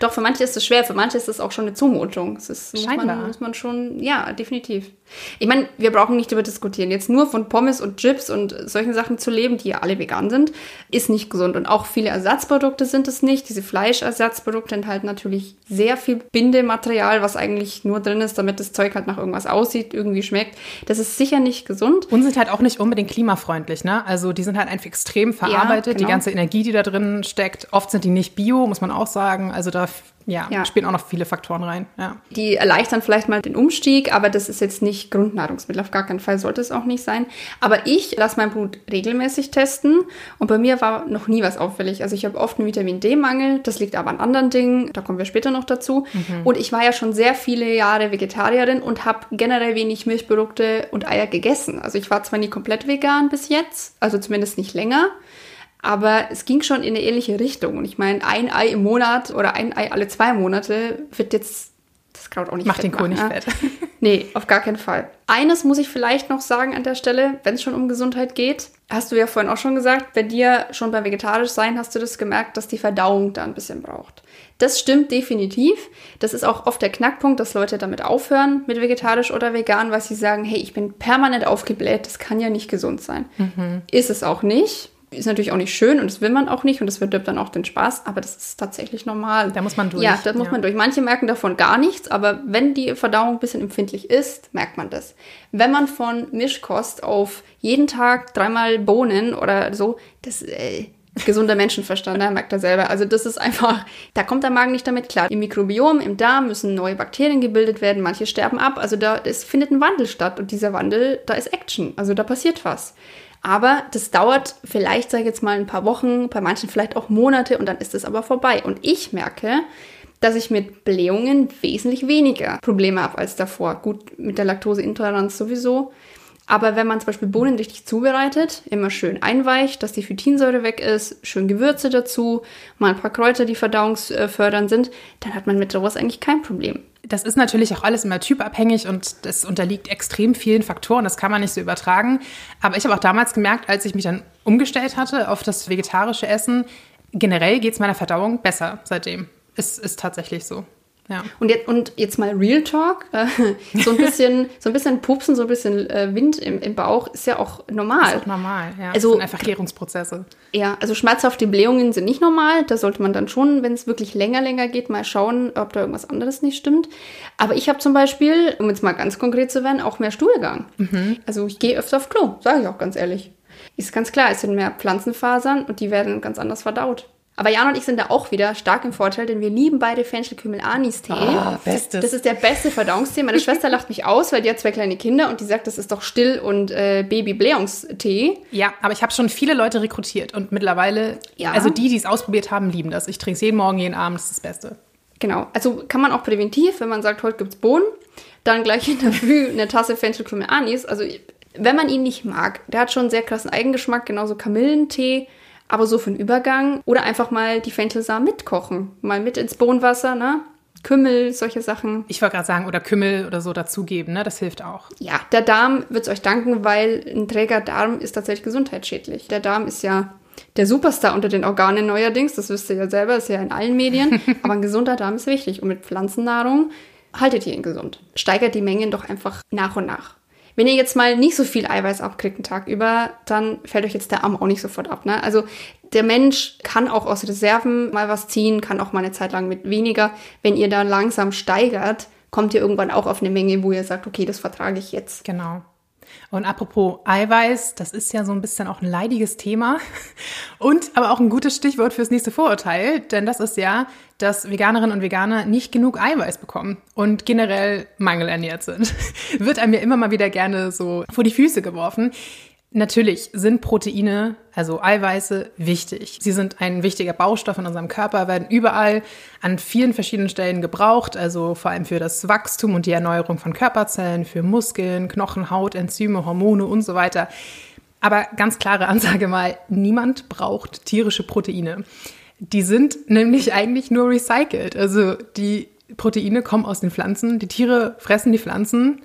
Doch, für manche ist es schwer, für manche ist es auch schon eine Zumutung. Das ist, muss man, muss man schon, ja, definitiv. Ich meine, wir brauchen nicht darüber diskutieren. Jetzt nur von Pommes und Chips und solchen Sachen zu leben, die ja alle vegan sind, ist nicht gesund. Und auch viele Ersatzprodukte sind es nicht. Diese Fleischersatzprodukte enthalten natürlich sehr viel Bindematerial, was eigentlich nur drin ist, damit das Zeug halt nach irgendwas aussieht, irgendwie schmeckt. Das ist sicher nicht gesund. Und sind halt auch nicht unbedingt klimafreundlich, ne? Also die sind halt einfach extrem verarbeitet. Ja, genau. Die ganze Energie, die da drin steckt. Oft sind die nicht bio, muss man auch sagen. Also da ja, ja, spielen auch noch viele Faktoren rein. Ja. Die erleichtern vielleicht mal den Umstieg, aber das ist jetzt nicht Grundnahrungsmittel. Auf gar keinen Fall sollte es auch nicht sein. Aber ich lasse mein Blut regelmäßig testen und bei mir war noch nie was auffällig. Also ich habe oft einen Vitamin D-Mangel, das liegt aber an anderen Dingen, da kommen wir später noch dazu. Mhm. Und ich war ja schon sehr viele Jahre Vegetarierin und habe generell wenig Milchprodukte und Eier gegessen. Also ich war zwar nie komplett vegan bis jetzt, also zumindest nicht länger. Aber es ging schon in eine ähnliche Richtung. Und ich meine, ein Ei im Monat oder ein Ei alle zwei Monate wird jetzt das Kraut auch nicht Macht den Kohl nicht fett. nee, auf gar keinen Fall. Eines muss ich vielleicht noch sagen an der Stelle, wenn es schon um Gesundheit geht. Hast du ja vorhin auch schon gesagt, bei dir schon beim Vegetarisch sein hast du das gemerkt, dass die Verdauung da ein bisschen braucht. Das stimmt definitiv. Das ist auch oft der Knackpunkt, dass Leute damit aufhören mit vegetarisch oder vegan, weil sie sagen, hey, ich bin permanent aufgebläht, das kann ja nicht gesund sein. Mhm. Ist es auch nicht Ist natürlich auch nicht schön und das will man auch nicht und das verdirbt dann auch den Spaß, aber das ist tatsächlich normal. Da muss man durch. Ja, da muss man durch. Manche merken davon gar nichts, aber wenn die Verdauung ein bisschen empfindlich ist, merkt man das. Wenn man von Mischkost auf jeden Tag dreimal Bohnen oder so, das äh, gesunder Menschenverstand, da merkt er selber. Also das ist einfach, da kommt der Magen nicht damit klar. Im Mikrobiom, im Darm müssen neue Bakterien gebildet werden, manche sterben ab. Also da es findet ein Wandel statt und dieser Wandel, da ist Action, also da passiert was. Aber das dauert vielleicht, sage ich jetzt mal, ein paar Wochen, bei manchen vielleicht auch Monate und dann ist es aber vorbei. Und ich merke, dass ich mit Blähungen wesentlich weniger Probleme habe als davor. Gut, mit der Laktoseintoleranz sowieso. Aber wenn man zum Beispiel Bohnen richtig zubereitet, immer schön einweicht, dass die Phytinsäure weg ist, schön Gewürze dazu, mal ein paar Kräuter, die verdauungsfördernd sind, dann hat man mit sowas eigentlich kein Problem. Das ist natürlich auch alles immer typabhängig und das unterliegt extrem vielen Faktoren. Das kann man nicht so übertragen. Aber ich habe auch damals gemerkt, als ich mich dann umgestellt hatte auf das vegetarische Essen, generell geht es meiner Verdauung besser seitdem. Es ist tatsächlich so. Ja. Und, jetzt, und jetzt mal Real Talk. Äh, so ein bisschen, so ein bisschen Pupsen, so ein bisschen äh, Wind im, im Bauch ist ja auch normal. Ist auch normal, ja. Also, das sind einfach Klärungsprozesse. Ja, also schmerzhafte Blähungen sind nicht normal. Da sollte man dann schon, wenn es wirklich länger, länger geht, mal schauen, ob da irgendwas anderes nicht stimmt. Aber ich habe zum Beispiel, um jetzt mal ganz konkret zu werden, auch mehr Stuhlgang. Mhm. Also ich gehe öfter auf Klo, sage ich auch ganz ehrlich. Ist ganz klar, es sind mehr Pflanzenfasern und die werden ganz anders verdaut. Aber Jan und ich sind da auch wieder stark im Vorteil, denn wir lieben beide Fenchelkümmel-Anis-Tee. Ah, bestes. Das ist der beste Verdauungstee. Meine Schwester lacht mich aus, weil die hat zwei kleine Kinder und die sagt, das ist doch Still- und äh, Baby-Blähungstee. Ja, aber ich habe schon viele Leute rekrutiert und mittlerweile, Ja. also die, die es ausprobiert haben, lieben das. Ich trinke es jeden Morgen, jeden Abend, das ist das Beste. Genau. Also kann man auch präventiv, wenn man sagt, heute gibt's Bohnen, dann gleich in der Früh eine Tasse Fenchelkümmel-Anis. Also wenn man ihn nicht mag, der hat schon einen sehr krassen Eigengeschmack, genauso Kamillentee. Aber so für einen Übergang oder einfach mal die Fenchelsamen mitkochen. Mal mit ins Bohnenwasser, ne? Kümmel, solche Sachen. Ich wollte gerade sagen, oder Kümmel oder so dazugeben, ne? Das hilft auch. Ja, der Darm wird's euch danken, weil ein träger Darm ist tatsächlich gesundheitsschädlich. Der Darm ist ja der Superstar unter den Organen neuerdings, das wisst ihr ja selber, ist ja in allen Medien. Aber ein gesunder Darm ist wichtig und mit Pflanzennahrung haltet ihr ihn gesund. Steigert die Mengen doch einfach nach und nach. Wenn ihr jetzt mal nicht so viel Eiweiß abkriegt einen Tag über, dann fällt euch jetzt der Arm auch nicht sofort ab. Ne? Also der Mensch kann auch aus Reserven mal was ziehen, kann auch mal eine Zeit lang mit weniger. Wenn ihr da langsam steigert, kommt ihr irgendwann auch auf eine Menge, wo ihr sagt, okay, das vertrage ich jetzt. Genau. Und apropos Eiweiß, das ist ja so ein bisschen auch ein leidiges Thema und aber auch ein gutes Stichwort fürs nächste Vorurteil, denn das ist ja, dass Veganerinnen und Veganer nicht genug Eiweiß bekommen und generell mangelernährt sind. Wird einem ja immer mal wieder gerne so vor die Füße geworfen. Natürlich sind Proteine, also Eiweiße, wichtig. Sie sind ein wichtiger Baustoff in unserem Körper, werden überall an vielen verschiedenen Stellen gebraucht, also vor allem für das Wachstum und die Erneuerung von Körperzellen, für Muskeln, Knochen, Haut, Enzyme, Hormone und so weiter. Aber ganz klare Ansage mal, niemand braucht tierische Proteine. Die sind nämlich eigentlich nur recycelt. Also die Proteine kommen aus den Pflanzen, die Tiere fressen die Pflanzen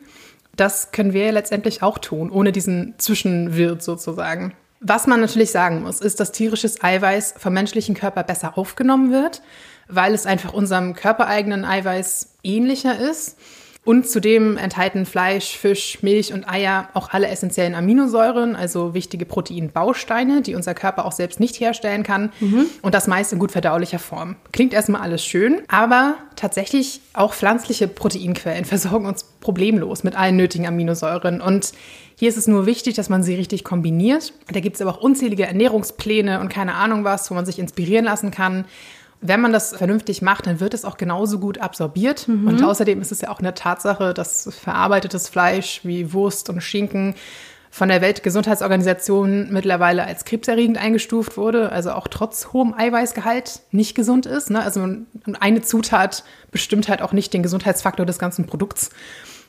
das können wir letztendlich auch tun, ohne diesen Zwischenwirt sozusagen. Was man natürlich sagen muss, ist, dass tierisches Eiweiß vom menschlichen Körper besser aufgenommen wird, weil es einfach unserem körpereigenen Eiweiß ähnlicher ist. Und zudem enthalten Fleisch, Fisch, Milch und Eier auch alle essentiellen Aminosäuren, also wichtige Proteinbausteine, die unser Körper auch selbst nicht herstellen kann. Und das meist in gut verdaulicher Form. Klingt erstmal alles schön, aber tatsächlich auch pflanzliche Proteinquellen versorgen uns problemlos mit allen nötigen Aminosäuren. Und hier ist es nur wichtig, dass man sie richtig kombiniert. Da gibt es aber auch unzählige Ernährungspläne und keine Ahnung was, wo man sich inspirieren lassen kann. Wenn man das vernünftig macht, dann wird es auch genauso gut absorbiert. Und außerdem ist es ja auch eine Tatsache, dass verarbeitetes Fleisch wie Wurst und Schinken von der Weltgesundheitsorganisation mittlerweile als krebserregend eingestuft wurde, also auch trotz hohem Eiweißgehalt nicht gesund ist. Ne? Also eine Zutat bestimmt halt auch nicht den Gesundheitsfaktor des ganzen Produkts.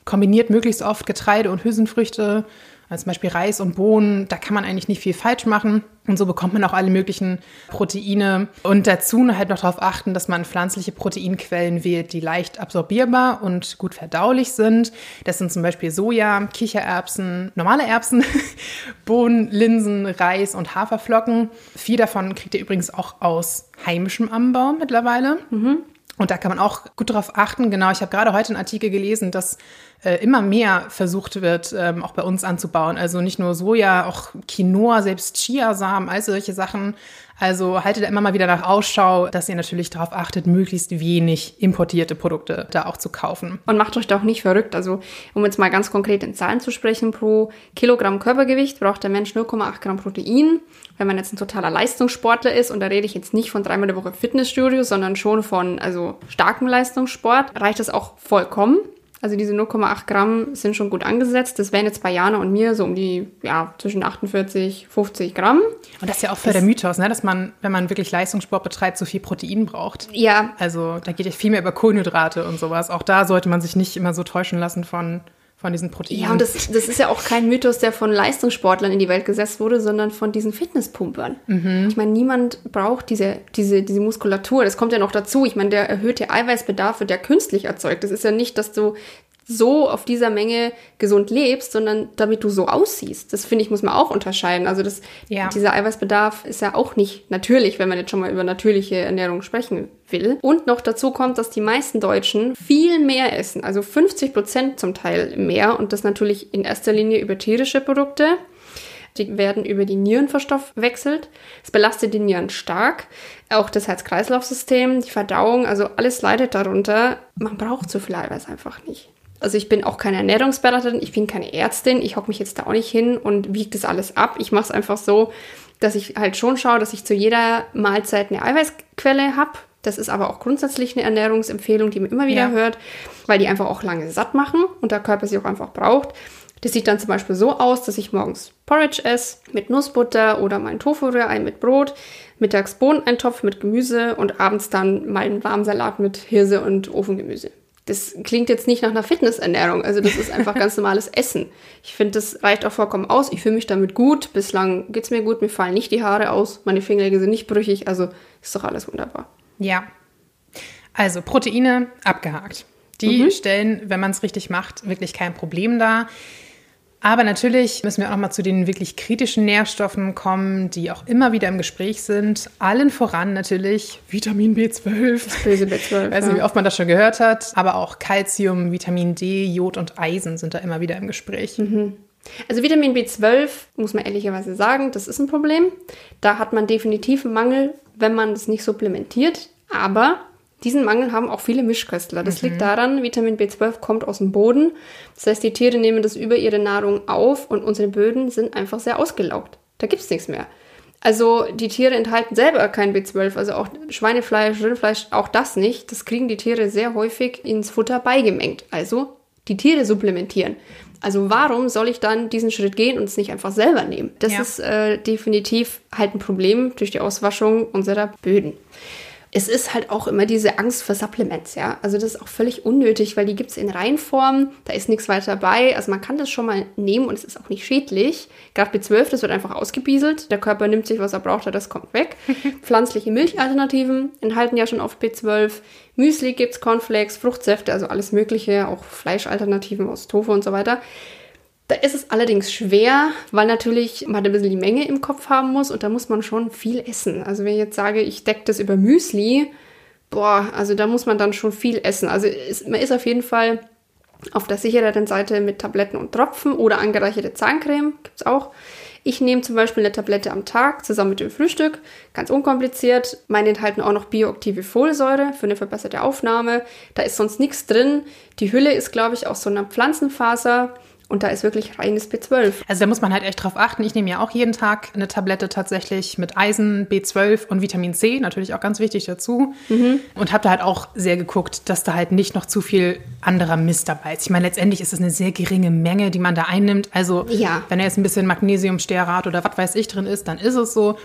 Kombiniert möglichst oft Getreide und Hülsenfrüchte, also zum Beispiel Reis und Bohnen, da kann man eigentlich nicht viel falsch machen. Und so bekommt man auch alle möglichen Proteine. Und dazu halt noch darauf achten, dass man pflanzliche Proteinquellen wählt, die leicht absorbierbar und gut verdaulich sind. Das sind zum Beispiel Soja, Kichererbsen, normale Erbsen, Bohnen, Linsen, Reis und Haferflocken. Viel davon kriegt ihr übrigens auch aus heimischem Anbau mittlerweile. Und da kann man auch gut drauf achten. Genau, ich habe gerade heute einen Artikel gelesen, dass äh, immer mehr versucht wird, ähm, auch bei uns anzubauen. Also nicht nur Soja, auch Quinoa, selbst Chiasamen, all solche Sachen. Also haltet immer mal wieder nach Ausschau, dass ihr natürlich darauf achtet, möglichst wenig importierte Produkte da auch zu kaufen. Und macht euch da auch nicht verrückt. Also, um jetzt mal ganz konkret in Zahlen zu sprechen, pro Kilogramm Körpergewicht braucht der Mensch 0,8 Gramm Protein. Wenn man jetzt ein totaler Leistungssportler ist, und da rede ich jetzt nicht von dreimal der Woche Fitnessstudio, sondern schon von also starkem Leistungssport, reicht das auch vollkommen. Also diese 0,8 Gramm sind schon gut angesetzt. Das wären jetzt bei Jana und mir so um die, ja, zwischen 48, 50 Gramm. Und das ist ja auch voll der Mythos, ne? dass man, wenn man wirklich Leistungssport betreibt, so viel Protein braucht. Ja. Also da geht ja viel mehr über Kohlenhydrate und sowas. Auch da sollte man sich nicht immer so täuschen lassen von von diesen Proteinen. Ja, und das, das ist ja auch kein Mythos, der von Leistungssportlern in die Welt gesetzt wurde, sondern von diesen Fitnesspumpern. Mhm. Ich meine, niemand braucht diese, diese, diese Muskulatur. Das kommt ja noch dazu. Ich meine, der erhöhte Eiweißbedarf wird ja künstlich erzeugt. Das ist ja nicht, dass du so auf dieser Menge gesund lebst, sondern damit du so aussiehst. Das finde ich, muss man auch unterscheiden. Also das, ja. dieser Eiweißbedarf ist ja auch nicht natürlich, wenn man jetzt schon mal über natürliche Ernährung sprechen will. Und noch dazu kommt, dass die meisten Deutschen viel mehr essen, also 50 Prozent zum Teil mehr und das natürlich in erster Linie über tierische Produkte. Die werden über die Nieren verstoffwechselt. Es belastet die Nieren stark. Auch das Herz-Kreislauf-System, die Verdauung, also alles leidet darunter. Man braucht so viel Eiweiß einfach nicht. Also ich bin auch keine Ernährungsberaterin, ich bin keine Ärztin, ich hocke mich jetzt da auch nicht hin und wiege das alles ab. Ich mache es einfach so, dass ich halt schon schaue, dass ich zu jeder Mahlzeit eine Eiweißquelle habe. Das ist aber auch grundsätzlich eine Ernährungsempfehlung, die man immer wieder ja. hört, weil die einfach auch lange satt machen und der Körper sie auch einfach braucht. Das sieht dann zum Beispiel so aus, dass ich morgens Porridge esse mit Nussbutter oder mein Tofu-Rührei mit Brot, mittags Bohneneintopf mit Gemüse und abends dann meinen warmen Salat mit Hirse und Ofengemüse das klingt jetzt nicht nach einer Fitnessernährung. Also das ist einfach ganz normales Essen. Ich finde, das reicht auch vollkommen aus. Ich fühle mich damit gut. Bislang geht es mir gut. Mir fallen nicht die Haare aus. Meine Fingernägel sind nicht brüchig. Also ist doch alles wunderbar. Ja. Also Proteine abgehakt. Die mhm. stellen, wenn man es richtig macht, wirklich kein Problem dar. Aber natürlich müssen wir auch noch mal zu den wirklich kritischen Nährstoffen kommen, die auch immer wieder im Gespräch sind. Allen voran natürlich Vitamin B12. Das böse B12. Ich weiß nicht, wie oft man das schon gehört hat. Aber auch Calcium, Vitamin D, Jod und Eisen sind da immer wieder im Gespräch. Mhm. Also Vitamin B12, muss man ehrlicherweise sagen, das ist ein Problem. Da hat man definitiv einen Mangel, wenn man das nicht supplementiert. Aber diesen Mangel haben auch viele Mischköstler. Das mhm. liegt daran, Vitamin B12 kommt aus dem Boden. Das heißt, die Tiere nehmen das über ihre Nahrung auf und unsere Böden sind einfach sehr ausgelaugt. Da gibt es nichts mehr. Also die Tiere enthalten selber kein B12, also auch Schweinefleisch, Rindfleisch, auch das nicht. Das kriegen die Tiere sehr häufig ins Futter beigemengt. Also die Tiere supplementieren. Also warum soll ich dann diesen Schritt gehen und es nicht einfach selber nehmen? Das ja. ist äh, definitiv halt ein Problem durch die Auswaschung unserer Böden es ist halt auch immer diese Angst vor Supplements, ja. Also das ist auch völlig unnötig, weil die gibt es in Reinform, da ist nichts weiter dabei. Also man kann das schon mal nehmen und es ist auch nicht schädlich. Gerade B12, das wird einfach ausgebieselt. Der Körper nimmt sich, was er braucht, das kommt weg. Pflanzliche Milchalternativen enthalten ja schon oft B12. Müsli gibt es, Cornflakes, Fruchtsäfte, also alles Mögliche, auch Fleischalternativen aus Tofu und so weiter. Da ist es allerdings schwer, weil natürlich man ein bisschen die Menge im Kopf haben muss und da muss man schon viel essen. Also wenn ich jetzt sage, ich decke das über Müsli, boah, also da muss man dann schon viel essen. Also ist, man ist auf jeden Fall auf der sichereren Seite mit Tabletten und Tropfen oder angereicherte Zahncreme, gibt es auch. Ich nehme zum Beispiel eine Tablette am Tag zusammen mit dem Frühstück, ganz unkompliziert. Meine enthalten auch noch bioaktive Folsäure für eine verbesserte Aufnahme. Da ist sonst nichts drin. Die Hülle ist, glaube ich, aus so einer Pflanzenfaser. Und da ist wirklich reines B12. Also da muss man halt echt drauf achten. Ich nehme ja auch jeden Tag eine Tablette tatsächlich mit Eisen, B12 und Vitamin C, natürlich auch ganz wichtig dazu. Mhm. Und habe da halt auch sehr geguckt, dass da halt nicht noch zu viel anderer Mist dabei ist. Ich meine, letztendlich ist es eine sehr geringe Menge, die man da einnimmt. Also ja. wenn da jetzt ein bisschen Magnesiumstearat oder was weiß ich drin ist, dann ist es so.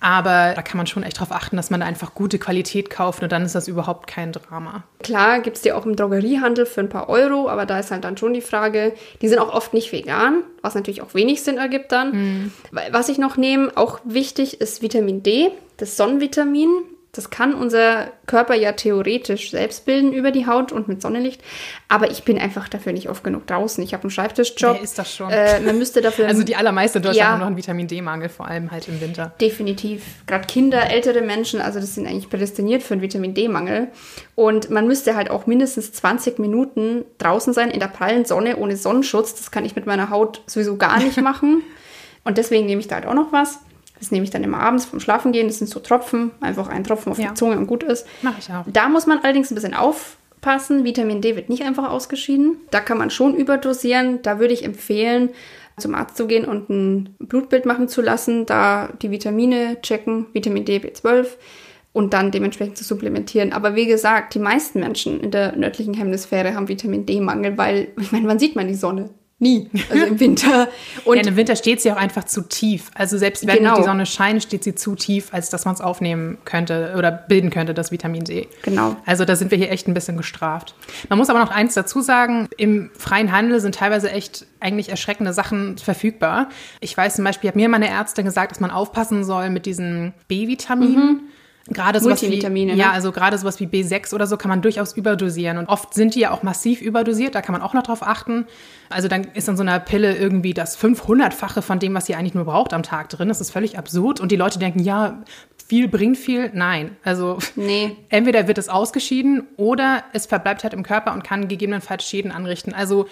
Aber da kann man schon echt darauf achten, dass man einfach gute Qualität kauft und dann ist das überhaupt kein Drama. Klar, gibt es die auch im Drogeriehandel für ein paar Euro, aber da ist halt dann schon die Frage, die sind auch oft nicht vegan, was natürlich auch wenig Sinn ergibt dann. Mhm. Was ich noch nehme, auch wichtig, ist Vitamin D, das Sonnenvitamin. Das kann unser Körper ja theoretisch selbst bilden über die Haut und mit Sonnenlicht. Aber ich bin einfach dafür nicht oft genug draußen. Ich habe einen Schreibtischjob. Wer ist das schon? Äh, man müsste dafür. Also die allermeisten in Deutschland Ja. haben noch einen Vitamin D-Mangel, vor allem halt im Winter. Definitiv. Gerade Kinder, ältere Menschen, also das sind eigentlich prädestiniert für einen Vitamin D-Mangel. Und man müsste halt auch mindestens 20 Minuten draußen sein in der prallen Sonne ohne Sonnenschutz. Das kann ich mit meiner Haut sowieso gar nicht machen. Und deswegen nehme ich da halt auch noch was. Das nehme ich dann immer abends vom Schlafen gehen. Das sind so Tropfen, einfach ein Tropfen auf Ja. die Zunge und gut ist. Mache ich auch. Da muss man allerdings ein bisschen aufpassen. Vitamin D wird nicht einfach ausgeschieden. Da kann man schon überdosieren. Da würde ich empfehlen, zum Arzt zu gehen und ein Blutbild machen zu lassen, da die Vitamine checken, Vitamin D, B12 und dann dementsprechend zu supplementieren. Aber wie gesagt, die meisten Menschen in der nördlichen Hemisphäre haben Vitamin D-Mangel, weil, ich meine, wann sieht man die Sonne? Nie. Also im Winter. Und ja, im Winter steht sie auch einfach zu tief. Also selbst wenn Genau. die Sonne scheint, steht sie zu tief, als dass man es aufnehmen könnte oder bilden könnte, das Vitamin D. Genau. Also da sind wir hier echt ein bisschen gestraft. Man muss aber noch eins dazu sagen, im freien Handel sind teilweise echt eigentlich erschreckende Sachen verfügbar. Ich weiß zum Beispiel, hat mir meine Ärztin gesagt, dass man aufpassen soll mit diesen B-Vitaminen. Gerade sowas wie, Multivitamine, ne? ja, also gerade sowas wie B6 oder so kann man durchaus überdosieren. Und oft sind die ja auch massiv überdosiert, da kann man auch noch drauf achten. Also dann ist in so einer Pille irgendwie das 500-fache von dem, was sie eigentlich nur braucht am Tag drin. Das ist völlig absurd. Und die Leute denken, ja, viel bringt viel. Nein, also Nee. entweder wird es ausgeschieden oder es verbleibt halt im Körper und kann gegebenenfalls Schäden anrichten. Also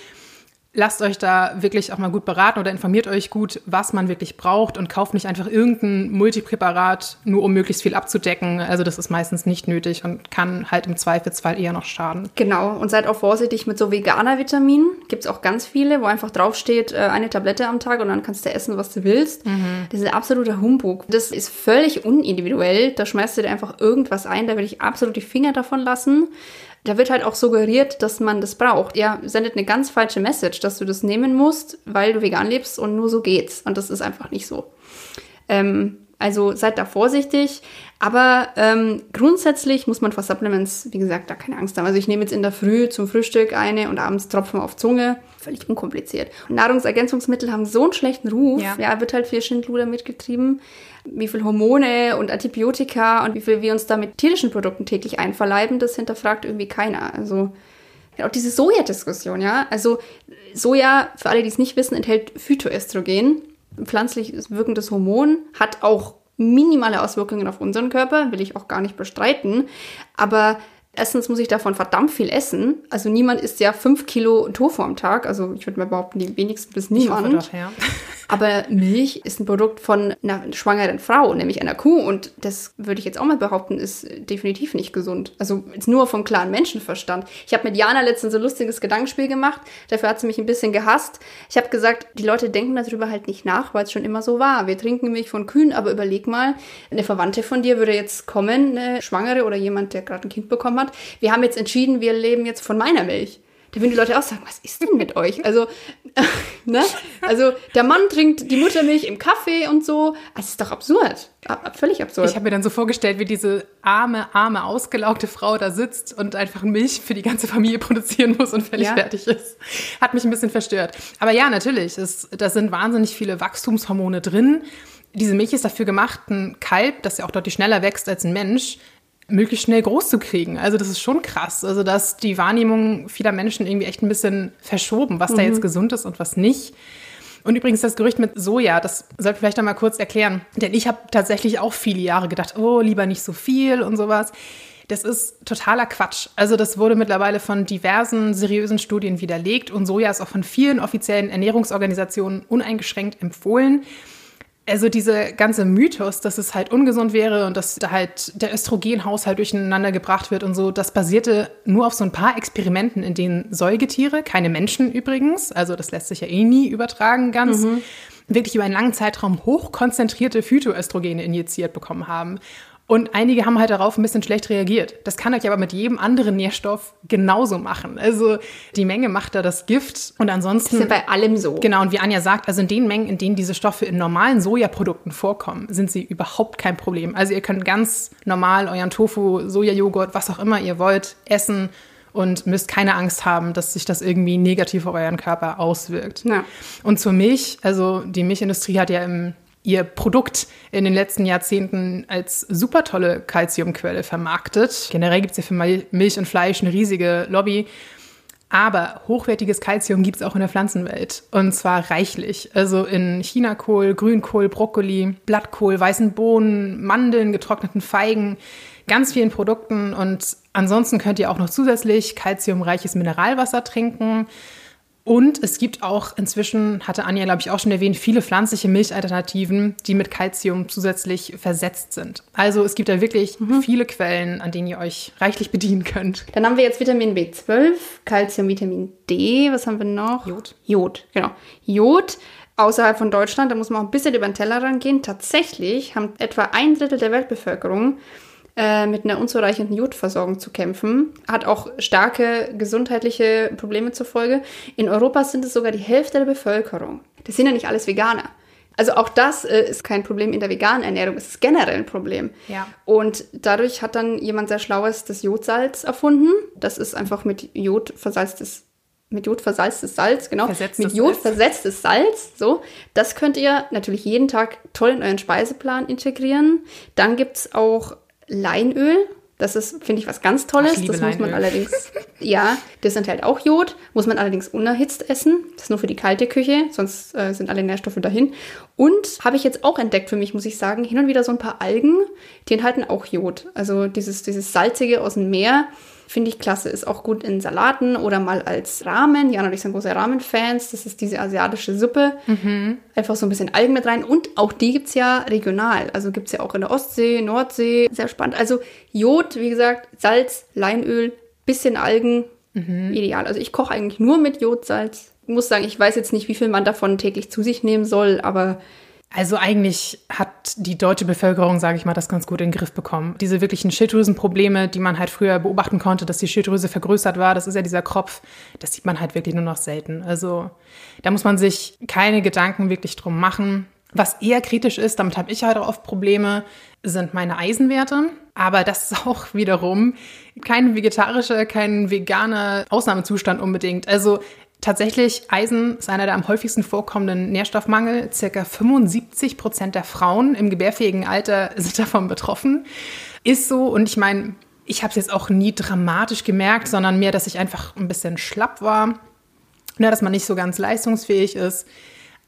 lasst euch da wirklich auch mal gut beraten oder informiert euch gut, was man wirklich braucht und kauft nicht einfach irgendein Multipräparat, nur um möglichst viel abzudecken. Also das ist meistens nicht nötig und kann halt im Zweifelsfall eher noch schaden. Genau, und seid auch vorsichtig mit so veganer Vitaminen. Gibt es auch ganz viele, wo einfach draufsteht, äh, eine Tablette am Tag und dann kannst du essen, was du willst. Das ist absoluter Humbug. Das ist völlig unindividuell. Da schmeißt du dir einfach irgendwas ein, da würde ich absolut die Finger davon lassen. Da wird halt auch suggeriert, dass man das braucht. Ja, sendet eine ganz falsche Message, dass du das nehmen musst, weil du vegan lebst und nur so geht's. Und das ist einfach nicht so. Ähm, also seid da vorsichtig. Aber ähm, grundsätzlich muss man vor Supplements, wie gesagt, da keine Angst haben. Also ich nehme jetzt in der Früh zum Frühstück eine und abends Tropfen auf Zunge. Völlig unkompliziert. Und Nahrungsergänzungsmittel haben so einen schlechten Ruf. Ja. Ja, wird halt viel Schindluder mitgetrieben. Wie viel Hormone und Antibiotika und wie viel wir uns da mit tierischen Produkten täglich einverleiben, das hinterfragt irgendwie keiner. Also auch diese Soja-Diskussion, ja. Also Soja, für alle, die es nicht wissen, enthält Phytoöstrogen, ein pflanzlich wirkendes Hormon, hat auch minimale Auswirkungen auf unseren Körper, will ich auch gar nicht bestreiten. Aber erstens muss ich davon verdammt viel essen. Also niemand isst ja fünf Kilo Tofu am Tag. Also ich würde mal behaupten, die wenigsten bis niemand. doch, ja. Aber Milch ist ein Produkt von einer schwangeren Frau, nämlich einer Kuh. Und das würde ich jetzt auch mal behaupten, ist definitiv nicht gesund. Also jetzt nur vom klaren Menschenverstand. Ich habe mit Jana letztens so ein lustiges Gedankenspiel gemacht. Dafür hat sie mich ein bisschen gehasst. Ich habe gesagt, die Leute denken darüber halt nicht nach, weil es schon immer so war. Wir trinken Milch von Kühen, aber überleg mal, eine Verwandte von dir würde jetzt kommen, eine Schwangere oder jemand, der gerade ein Kind bekommen hat. Wir haben jetzt entschieden, wir leben jetzt von meiner Milch. Da würden die Leute auch sagen, was ist denn mit euch? Also, ne? Also, der Mann trinkt die Muttermilch im Kaffee und so. Das ist doch absurd. Ab, völlig absurd. Ich habe mir dann so vorgestellt, wie diese arme, arme, ausgelaugte Frau da sitzt und einfach Milch für die ganze Familie produzieren muss und völlig Ja. fertig ist. Hat mich ein bisschen verstört. Aber ja, natürlich, es, da sind wahnsinnig viele Wachstumshormone drin. Diese Milch ist dafür gemacht, ein Kalb, das ja auch deutlich schneller wächst als ein Mensch, möglichst schnell groß zu kriegen. Also das ist schon krass. Also dass die Wahrnehmung vieler Menschen irgendwie echt ein bisschen verschoben, was da jetzt gesund ist und was nicht. Und übrigens das Gerücht mit Soja, das sollte ich vielleicht noch mal kurz erklären. Denn ich habe tatsächlich auch viele Jahre gedacht, oh, lieber nicht so viel und sowas. Das ist totaler Quatsch. Also das wurde mittlerweile von diversen seriösen Studien widerlegt und Soja ist auch von vielen offiziellen Ernährungsorganisationen uneingeschränkt empfohlen. Also diese ganze Mythos, dass es halt ungesund wäre und dass da halt der Östrogenhaushalt durcheinander gebracht wird und so, das basierte nur auf so ein paar Experimenten, in denen Säugetiere, keine Menschen übrigens, also das lässt sich ja eh nie übertragen ganz, wirklich über einen langen Zeitraum hochkonzentrierte Phytoöstrogene injiziert bekommen haben. Und einige haben halt darauf ein bisschen schlecht reagiert. Das kann euch aber mit jedem anderen Nährstoff genauso machen. Also die Menge macht da das Gift und ansonsten. ist ja bei allem so. Genau, und wie Anja sagt, also in den Mengen, in denen diese Stoffe in normalen Sojaprodukten vorkommen, sind sie überhaupt kein Problem. Also ihr könnt ganz normal euren Tofu, Sojajoghurt, was auch immer ihr wollt, essen und müsst keine Angst haben, dass sich das irgendwie negativ auf euren Körper auswirkt. Ja. Und zur Milch, also die Milchindustrie hat ja im ihr Produkt in den letzten Jahrzehnten als super tolle Kalziumquelle vermarktet. Generell gibt es ja für Milch und Fleisch eine riesige Lobby. Aber hochwertiges Kalzium gibt es auch in der Pflanzenwelt. Und zwar reichlich. Also in Chinakohl, Grünkohl, Brokkoli, Blattkohl, weißen Bohnen, Mandeln, getrockneten Feigen, ganz vielen Produkten. Und ansonsten könnt ihr auch noch zusätzlich kalziumreiches Mineralwasser trinken. Und es gibt auch inzwischen, hatte Anja, glaube ich, auch schon erwähnt, viele pflanzliche Milchalternativen, die mit Kalzium zusätzlich versetzt sind. Also es gibt da wirklich mhm. viele Quellen, an denen ihr euch reichlich bedienen könnt. Dann haben wir jetzt Vitamin B12, Kalzium, Vitamin D, was haben wir noch? Jod. Jod, genau. Jod außerhalb von Deutschland, da muss man auch ein bisschen über den Teller rangehen. Tatsächlich haben etwa ein Drittel der Weltbevölkerung äh, mit einer unzureichenden Jodversorgung zu kämpfen. Hat auch starke gesundheitliche Probleme zur Folge. In Europa sind es sogar die Hälfte der Bevölkerung. Das sind ja nicht alles Veganer. Also auch das äh, ist kein Problem in der veganen Ernährung, es ist generell ein Problem. Ja. Und dadurch hat dann jemand sehr Schlaues das Jodsalz erfunden. Das ist einfach mit Jod versalztes mit Jod versalztes Salz, genau. Versetztes mit Jod versetztes Salz, so. Das könnt ihr natürlich jeden Tag toll in euren Speiseplan integrieren. Dann gibt es auch Leinöl. Das ist, finde ich, was ganz Tolles. Das muss man allerdings, ja, das enthält auch Jod, muss man allerdings unerhitzt essen. Das ist nur für die kalte Küche, sonst äh, sind alle Nährstoffe dahin. Und habe ich jetzt auch entdeckt für mich, muss ich sagen, hin und wieder so ein paar Algen, die enthalten auch Jod. Also dieses, dieses Salzige aus dem Meer Finde ich klasse. Ist auch gut in Salaten oder mal als Ramen. Jana und ich sind große Ramen-Fans. Das ist diese asiatische Suppe. Mhm. Einfach so ein bisschen Algen mit rein. Und auch die gibt es ja regional. Also gibt es ja auch in der Ostsee, Nordsee. Sehr spannend. Also Jod, wie gesagt, Salz, Leinöl, bisschen Algen. Mhm. Ideal. Also ich koche eigentlich nur mit Jodsalz. Ich muss sagen, ich weiß jetzt nicht, wie viel man davon täglich zu sich nehmen soll, aber also eigentlich hat die deutsche Bevölkerung, sage ich mal, das ganz gut in den Griff bekommen. Diese wirklichen Schilddrüsenprobleme, die man halt früher beobachten konnte, dass die Schilddrüse vergrößert war, das ist ja dieser Kropf, das sieht man halt wirklich nur noch selten. Also da muss man sich keine Gedanken wirklich drum machen. Was eher kritisch ist, damit habe ich halt auch oft Probleme, sind meine Eisenwerte. Aber das ist auch wiederum kein vegetarischer, kein veganer Ausnahmezustand unbedingt. Also Tatsächlich, Eisen ist einer der am häufigsten vorkommenden Nährstoffmangel. Circa 75 Prozent der Frauen im gebärfähigen Alter sind davon betroffen. Ist so und ich meine, ich habe es jetzt auch nie dramatisch gemerkt, sondern mehr, dass ich einfach ein bisschen schlapp war, ja, ne, dass man nicht so ganz leistungsfähig ist.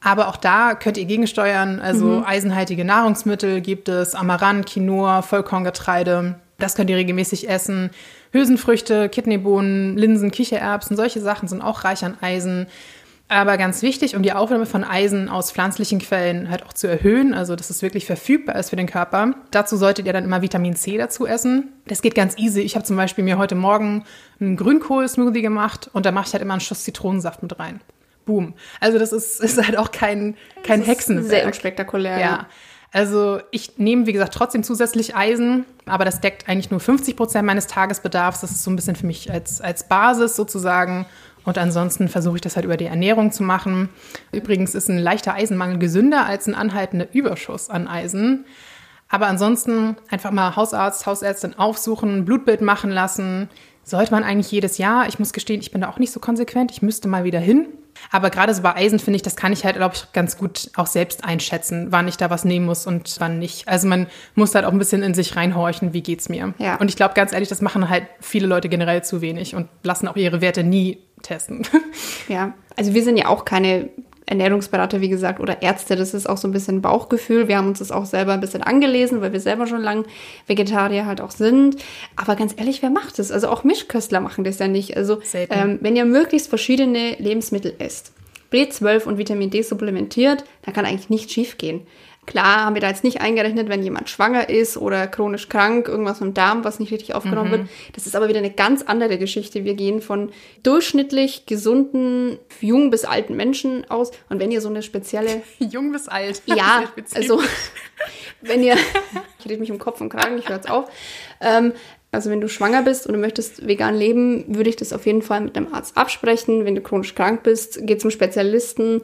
Aber auch da könnt ihr gegensteuern. Also mhm. eisenhaltige Nahrungsmittel gibt es, Amaranth, Quinoa, Vollkorngetreide. Das könnt ihr regelmäßig essen. Hülsenfrüchte, Kidneybohnen, Linsen, Kichererbsen, solche Sachen sind auch reich an Eisen. Aber ganz wichtig, um die Aufnahme von Eisen aus pflanzlichen Quellen halt auch zu erhöhen, also dass es wirklich verfügbar ist für den Körper. Dazu solltet ihr dann immer Vitamin C dazu essen. Das geht ganz easy. Ich habe zum Beispiel mir heute Morgen einen Grünkohl-Smoothie gemacht und da mache ich halt immer einen Schuss Zitronensaft mit rein. Boom. Also das ist, ist halt auch kein, kein Hexenwerk. Sehr unspektakulär. Ja. Also ich nehme, wie gesagt, trotzdem zusätzlich Eisen, aber das deckt eigentlich nur 50 Prozent meines Tagesbedarfs. Das ist so ein bisschen für mich als, als Basis sozusagen. Und ansonsten versuche ich das halt über die Ernährung zu machen. Übrigens ist ein leichter Eisenmangel gesünder als ein anhaltender Überschuss an Eisen. Aber ansonsten einfach mal Hausarzt, Hausärztin aufsuchen, Blutbild machen lassen. Sollte man eigentlich jedes Jahr. Ich muss gestehen, ich bin da auch nicht so konsequent. Ich müsste mal wieder hin. Aber gerade so bei Eisen finde ich, das kann ich halt, glaube ich, ganz gut auch selbst einschätzen, wann ich da was nehmen muss und wann nicht. Also man muss halt auch ein bisschen in sich reinhorchen, wie geht's mir. Ja. Und ich glaube, ganz ehrlich, das machen halt viele Leute generell zu wenig und lassen auch ihre Werte nie testen. Ja, also wir sind ja auch keine Ernährungsberater, wie gesagt, oder Ärzte. Das ist auch so ein bisschen Bauchgefühl. Wir haben uns das auch selber ein bisschen angelesen, weil wir selber schon lange Vegetarier halt auch sind. Aber ganz ehrlich, wer macht das? Also auch Mischköstler machen das ja nicht. Also ähm, wenn ihr möglichst verschiedene Lebensmittel esst, B12 und Vitamin D supplementiert, dann kann eigentlich nichts schief gehen. Klar haben wir da jetzt nicht eingerechnet, wenn jemand schwanger ist oder chronisch krank, irgendwas im Darm, was nicht richtig aufgenommen mhm. wird. Das ist aber wieder eine ganz andere Geschichte. Wir gehen von durchschnittlich gesunden, jung bis alten Menschen aus. Und wenn ihr so eine spezielle... jung bis alt. Ja, also wenn ihr... Ich rede mich um Kopf und Kragen, ich höre jetzt auf. Ähm, also wenn du schwanger bist und du möchtest vegan leben, würde ich das auf jeden Fall mit einem Arzt absprechen. Wenn du chronisch krank bist, geh zum Spezialisten.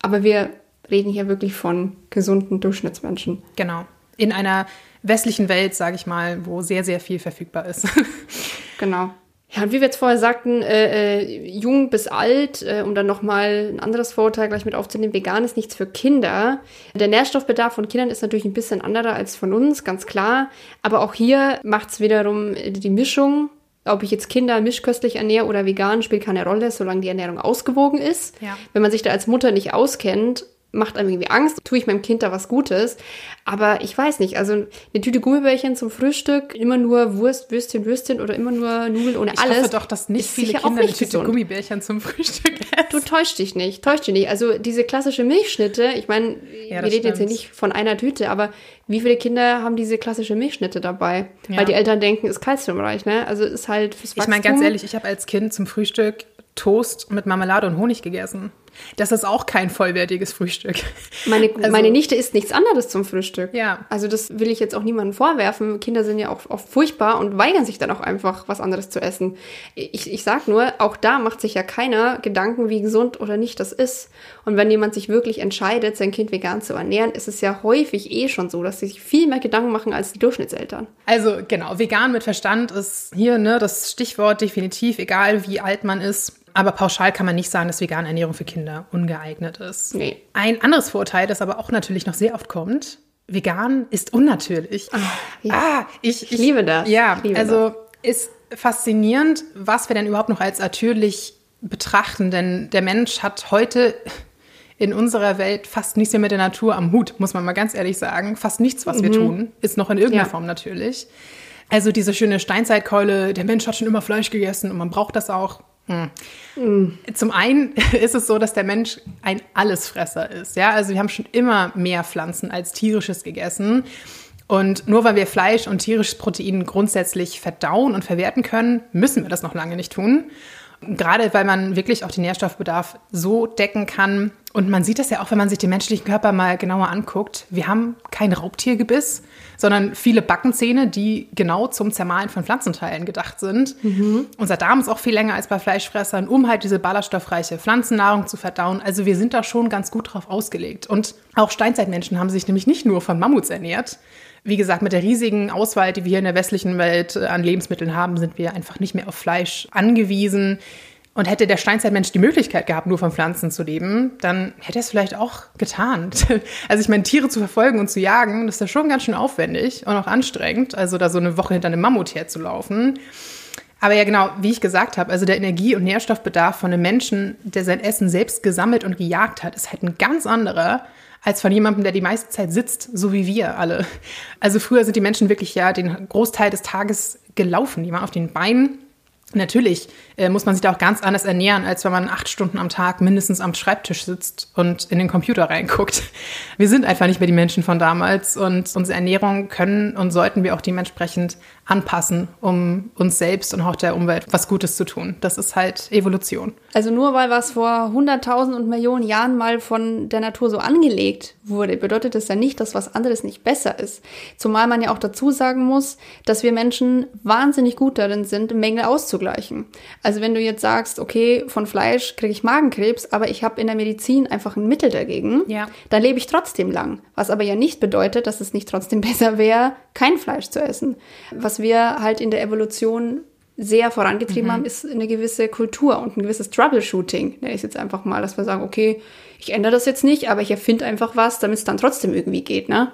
Aber wir reden hier wirklich von gesunden Durchschnittsmenschen. Genau. In einer westlichen Welt, sage ich mal, wo sehr, sehr viel verfügbar ist. genau. Ja, und wie wir jetzt vorher sagten, äh, äh, jung bis alt, äh, um dann nochmal ein anderes Vorurteil gleich mit aufzunehmen, vegan ist nichts für Kinder. Der Nährstoffbedarf von Kindern ist natürlich ein bisschen anderer als von uns, ganz klar. Aber auch hier macht es wiederum die Mischung. Ob ich jetzt Kinder mischköstlich ernähre oder vegan, spielt keine Rolle, solange die Ernährung ausgewogen ist. Ja. Wenn man sich da als Mutter nicht auskennt, macht einem irgendwie Angst, tue ich meinem Kind da was Gutes. Aber ich weiß nicht, also eine Tüte Gummibärchen zum Frühstück, immer nur Wurst, Würstchen, Würstchen oder immer nur Nudeln ohne Ich alles. hoffe doch, dass nicht viele Kinder eine nicht Tüte gesund. Gummibärchen zum Frühstück Du essen. täuscht dich nicht, täuscht dich nicht. Also diese klassische Milchschnitte, ich meine, Ja, wir reden jetzt hier stimmt. nicht von einer Tüte, aber wie viele Kinder haben diese klassische Milchschnitte dabei? Ja. Weil die Eltern denken, ist kalziumreich, ne? Also ist halt fürs Ich meine, Wachstum- ganz ehrlich, ich habe als Kind zum Frühstück Toast mit Marmelade und Honig gegessen. Das ist auch kein vollwertiges Frühstück. Meine, Also- meine Nichte isst nichts anderes zum Frühstück. Ja. Also das will ich jetzt auch niemandem vorwerfen. Kinder sind ja auch oft furchtbar und weigern sich dann auch einfach, was anderes zu essen. Ich, ich sag nur, auch da macht sich ja keiner Gedanken, wie gesund oder nicht das ist. Und wenn jemand sich wirklich entscheidet, sein Kind vegan zu ernähren, ist es ja häufig eh schon so, dass sie sich viel mehr Gedanken machen als die Durchschnittseltern. Also genau, vegan mit Verstand ist hier ne, das Stichwort definitiv, egal wie alt man ist. Aber pauschal kann man nicht sagen, dass vegane Ernährung für Kinder ungeeignet ist. Nee. Ein anderes Vorurteil, das aber auch natürlich noch sehr oft kommt, vegan ist unnatürlich. ja. Ah, ich, Ich liebe das. Ja, Ich liebe also ist faszinierend, was wir denn überhaupt noch als natürlich betrachten. Denn der Mensch hat heute in unserer Welt fast nichts mehr mit der Natur am Hut, muss man mal ganz ehrlich sagen. Fast nichts, was wir tun, ist noch in irgendeiner Ja. Form natürlich. Also diese schöne Steinzeitkeule, der Mensch hat schon immer Fleisch gegessen und man braucht das auch. Hm. Zum einen ist es so, dass der Mensch ein Allesfresser ist. Ja, also wir haben schon immer mehr Pflanzen als tierisches gegessen. Und nur weil wir Fleisch und tierisches Protein grundsätzlich verdauen und verwerten können, müssen wir das noch lange nicht tun. Gerade weil man wirklich auch den Nährstoffbedarf so decken kann. Und man sieht das ja auch, wenn man sich den menschlichen Körper mal genauer anguckt. Wir haben kein Raubtiergebiss, sondern viele Backenzähne, die genau zum Zermahlen von Pflanzenteilen gedacht sind. Unser Darm ist auch viel länger als bei Fleischfressern, um halt diese ballaststoffreiche Pflanzennahrung zu verdauen. Also wir sind da schon ganz gut drauf ausgelegt. Und auch Steinzeitmenschen haben sich nämlich nicht nur von Mammuts ernährt. Wie gesagt, mit der riesigen Auswahl, die wir hier in der westlichen Welt äh, an Lebensmitteln haben, sind wir einfach nicht mehr auf Fleisch angewiesen. Und hätte der Steinzeitmensch die Möglichkeit gehabt, nur von Pflanzen zu leben, dann hätte er es vielleicht auch getan. Also ich meine, Tiere zu verfolgen und zu jagen, das ist ja schon ganz schön aufwendig und auch anstrengend. Also da so eine Woche hinter einem Mammut herzulaufen. Aber ja, genau, wie ich gesagt habe, also der Energie- und Nährstoffbedarf von einem Menschen, der sein Essen selbst gesammelt und gejagt hat, ist halt ein ganz anderer als von jemandem, der die meiste Zeit sitzt, so wie wir alle. Also früher sind die Menschen wirklich ja den Großteil des Tages gelaufen. Die waren auf den Beinen. Natürlich äh, muss man sich da auch ganz anders ernähren, als wenn man acht Stunden am Tag mindestens am Schreibtisch sitzt und in den Computer reinguckt. Wir sind einfach nicht mehr die Menschen von damals und unsere Ernährung können und sollten wir auch dementsprechend anpassen, um uns selbst und auch der Umwelt was Gutes zu tun. Das ist halt Evolution. Also nur weil was vor hunderttausend und Millionen Jahren mal von der Natur so angelegt wurde, bedeutet das ja nicht, dass was anderes nicht besser ist. Zumal man ja auch dazu sagen muss, dass wir Menschen wahnsinnig gut darin sind, Mängel auszugleichen. Also wenn du jetzt sagst, okay, von Fleisch kriege ich Magenkrebs, aber ich habe in der Medizin einfach ein Mittel dagegen, Ja. dann lebe ich trotzdem lang. Was aber ja nicht bedeutet, dass es nicht trotzdem besser wäre, kein Fleisch zu essen. Was wir halt in der Evolution sehr vorangetrieben haben, ist eine gewisse Kultur und ein gewisses Troubleshooting. Der ist jetzt einfach mal, dass wir sagen, okay, ich ändere das jetzt nicht, aber ich erfinde einfach was, damit es dann trotzdem irgendwie geht, ne?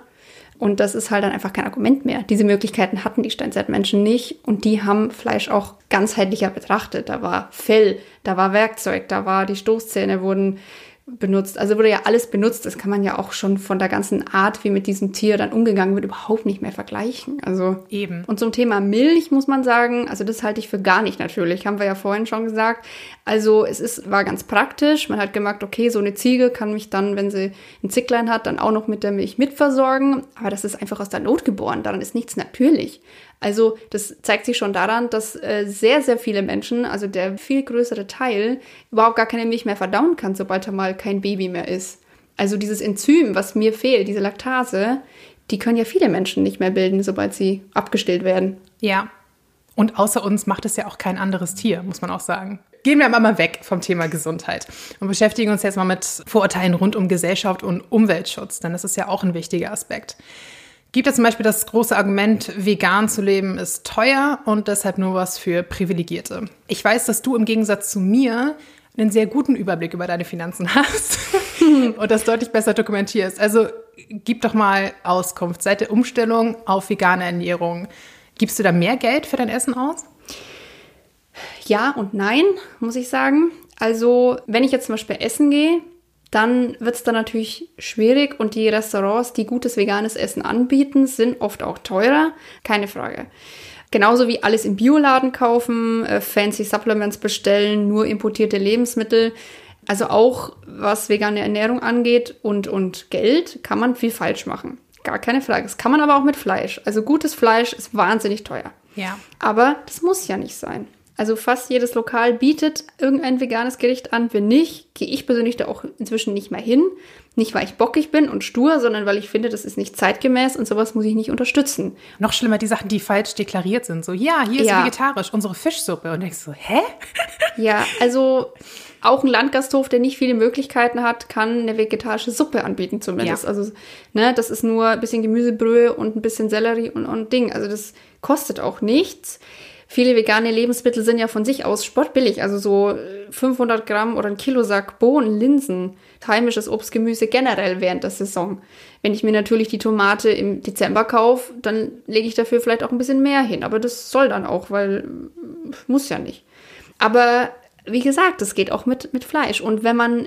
Und das ist halt dann einfach kein Argument mehr. Diese Möglichkeiten hatten die Steinzeitmenschen nicht und die haben Fleisch auch ganzheitlicher betrachtet. Da war Fell, da war Werkzeug, da war die Stoßzähne wurden benutzt. Also wurde ja alles benutzt. Das kann man ja auch schon von der ganzen Art, wie mit diesem Tier dann umgegangen wird, überhaupt nicht mehr vergleichen. Also Eben. und zum Thema Milch muss man sagen, also das halte ich für gar nicht natürlich, haben wir ja vorhin schon gesagt. Also es ist, war ganz praktisch. Man hat gemerkt, okay, so eine Ziege kann mich dann, wenn sie ein Zicklein hat, dann auch noch mit der Milch mitversorgen. Aber das ist einfach aus der Not geboren. Daran ist nichts natürlich. Also das zeigt sich schon daran, dass äh, sehr, sehr viele Menschen, also der viel größere Teil, überhaupt gar keine Milch mehr verdauen kann, sobald er mal kein Baby mehr ist. Also dieses Enzym, was mir fehlt, diese Laktase, die können ja viele Menschen nicht mehr bilden, sobald sie abgestillt werden. Ja. Und außer uns macht es ja auch kein anderes Tier, muss man auch sagen. Gehen wir aber mal weg vom Thema Gesundheit und beschäftigen uns jetzt mal mit Vorurteilen rund um Gesellschaft und Umweltschutz, denn das ist ja auch ein wichtiger Aspekt. Gibt es zum Beispiel das große Argument, vegan zu leben ist teuer und deshalb nur was für Privilegierte. Ich weiß, dass du im Gegensatz zu mir einen sehr guten Überblick über deine Finanzen hast und das deutlich besser dokumentierst. Also gib doch mal Auskunft. Seit der Umstellung auf vegane Ernährung, gibst du da mehr Geld für dein Essen aus? Ja und nein, muss ich sagen. Also, wenn ich jetzt zum Beispiel essen gehe, dann wird es dann natürlich schwierig und die Restaurants, die gutes veganes Essen anbieten, sind oft auch teurer, keine Frage. Genauso wie alles im Bioladen kaufen, äh, fancy Supplements bestellen, nur importierte Lebensmittel. Also auch was vegane Ernährung angeht und, und Geld kann man viel falsch machen. Gar keine Frage. Das kann man aber auch mit Fleisch. Also gutes Fleisch ist wahnsinnig teuer. Ja. Aber das muss ja nicht sein. Also fast jedes Lokal bietet irgendein veganes Gericht an. Wenn nicht, gehe ich persönlich da auch inzwischen nicht mehr hin. Nicht, weil ich bockig bin und stur, sondern weil ich finde, das ist nicht zeitgemäß und sowas muss ich nicht unterstützen. Noch schlimmer, die Sachen, die falsch deklariert sind. So, ja, hier ist Ja. vegetarisch, unsere Fischsuppe. Und denkst so, hä? Ja, also auch ein Landgasthof, der nicht viele Möglichkeiten hat, kann eine vegetarische Suppe anbieten zumindest. Ja. Also, ne, das ist nur ein bisschen Gemüsebrühe und ein bisschen Sellerie und, und Ding. Also das kostet auch nichts. Viele vegane Lebensmittel sind ja von sich aus sportbillig. Also so äh, 500 Gramm oder ein Kilosack Bohnen, Linsen, heimisches Obst, Gemüse generell während der Saison. Wenn ich mir natürlich die Tomate im Dezember kaufe, dann lege ich dafür vielleicht auch ein bisschen mehr hin. Aber das soll dann auch, weil äh, muss ja nicht. Aber wie gesagt, das geht auch mit, mit Fleisch. Und wenn man,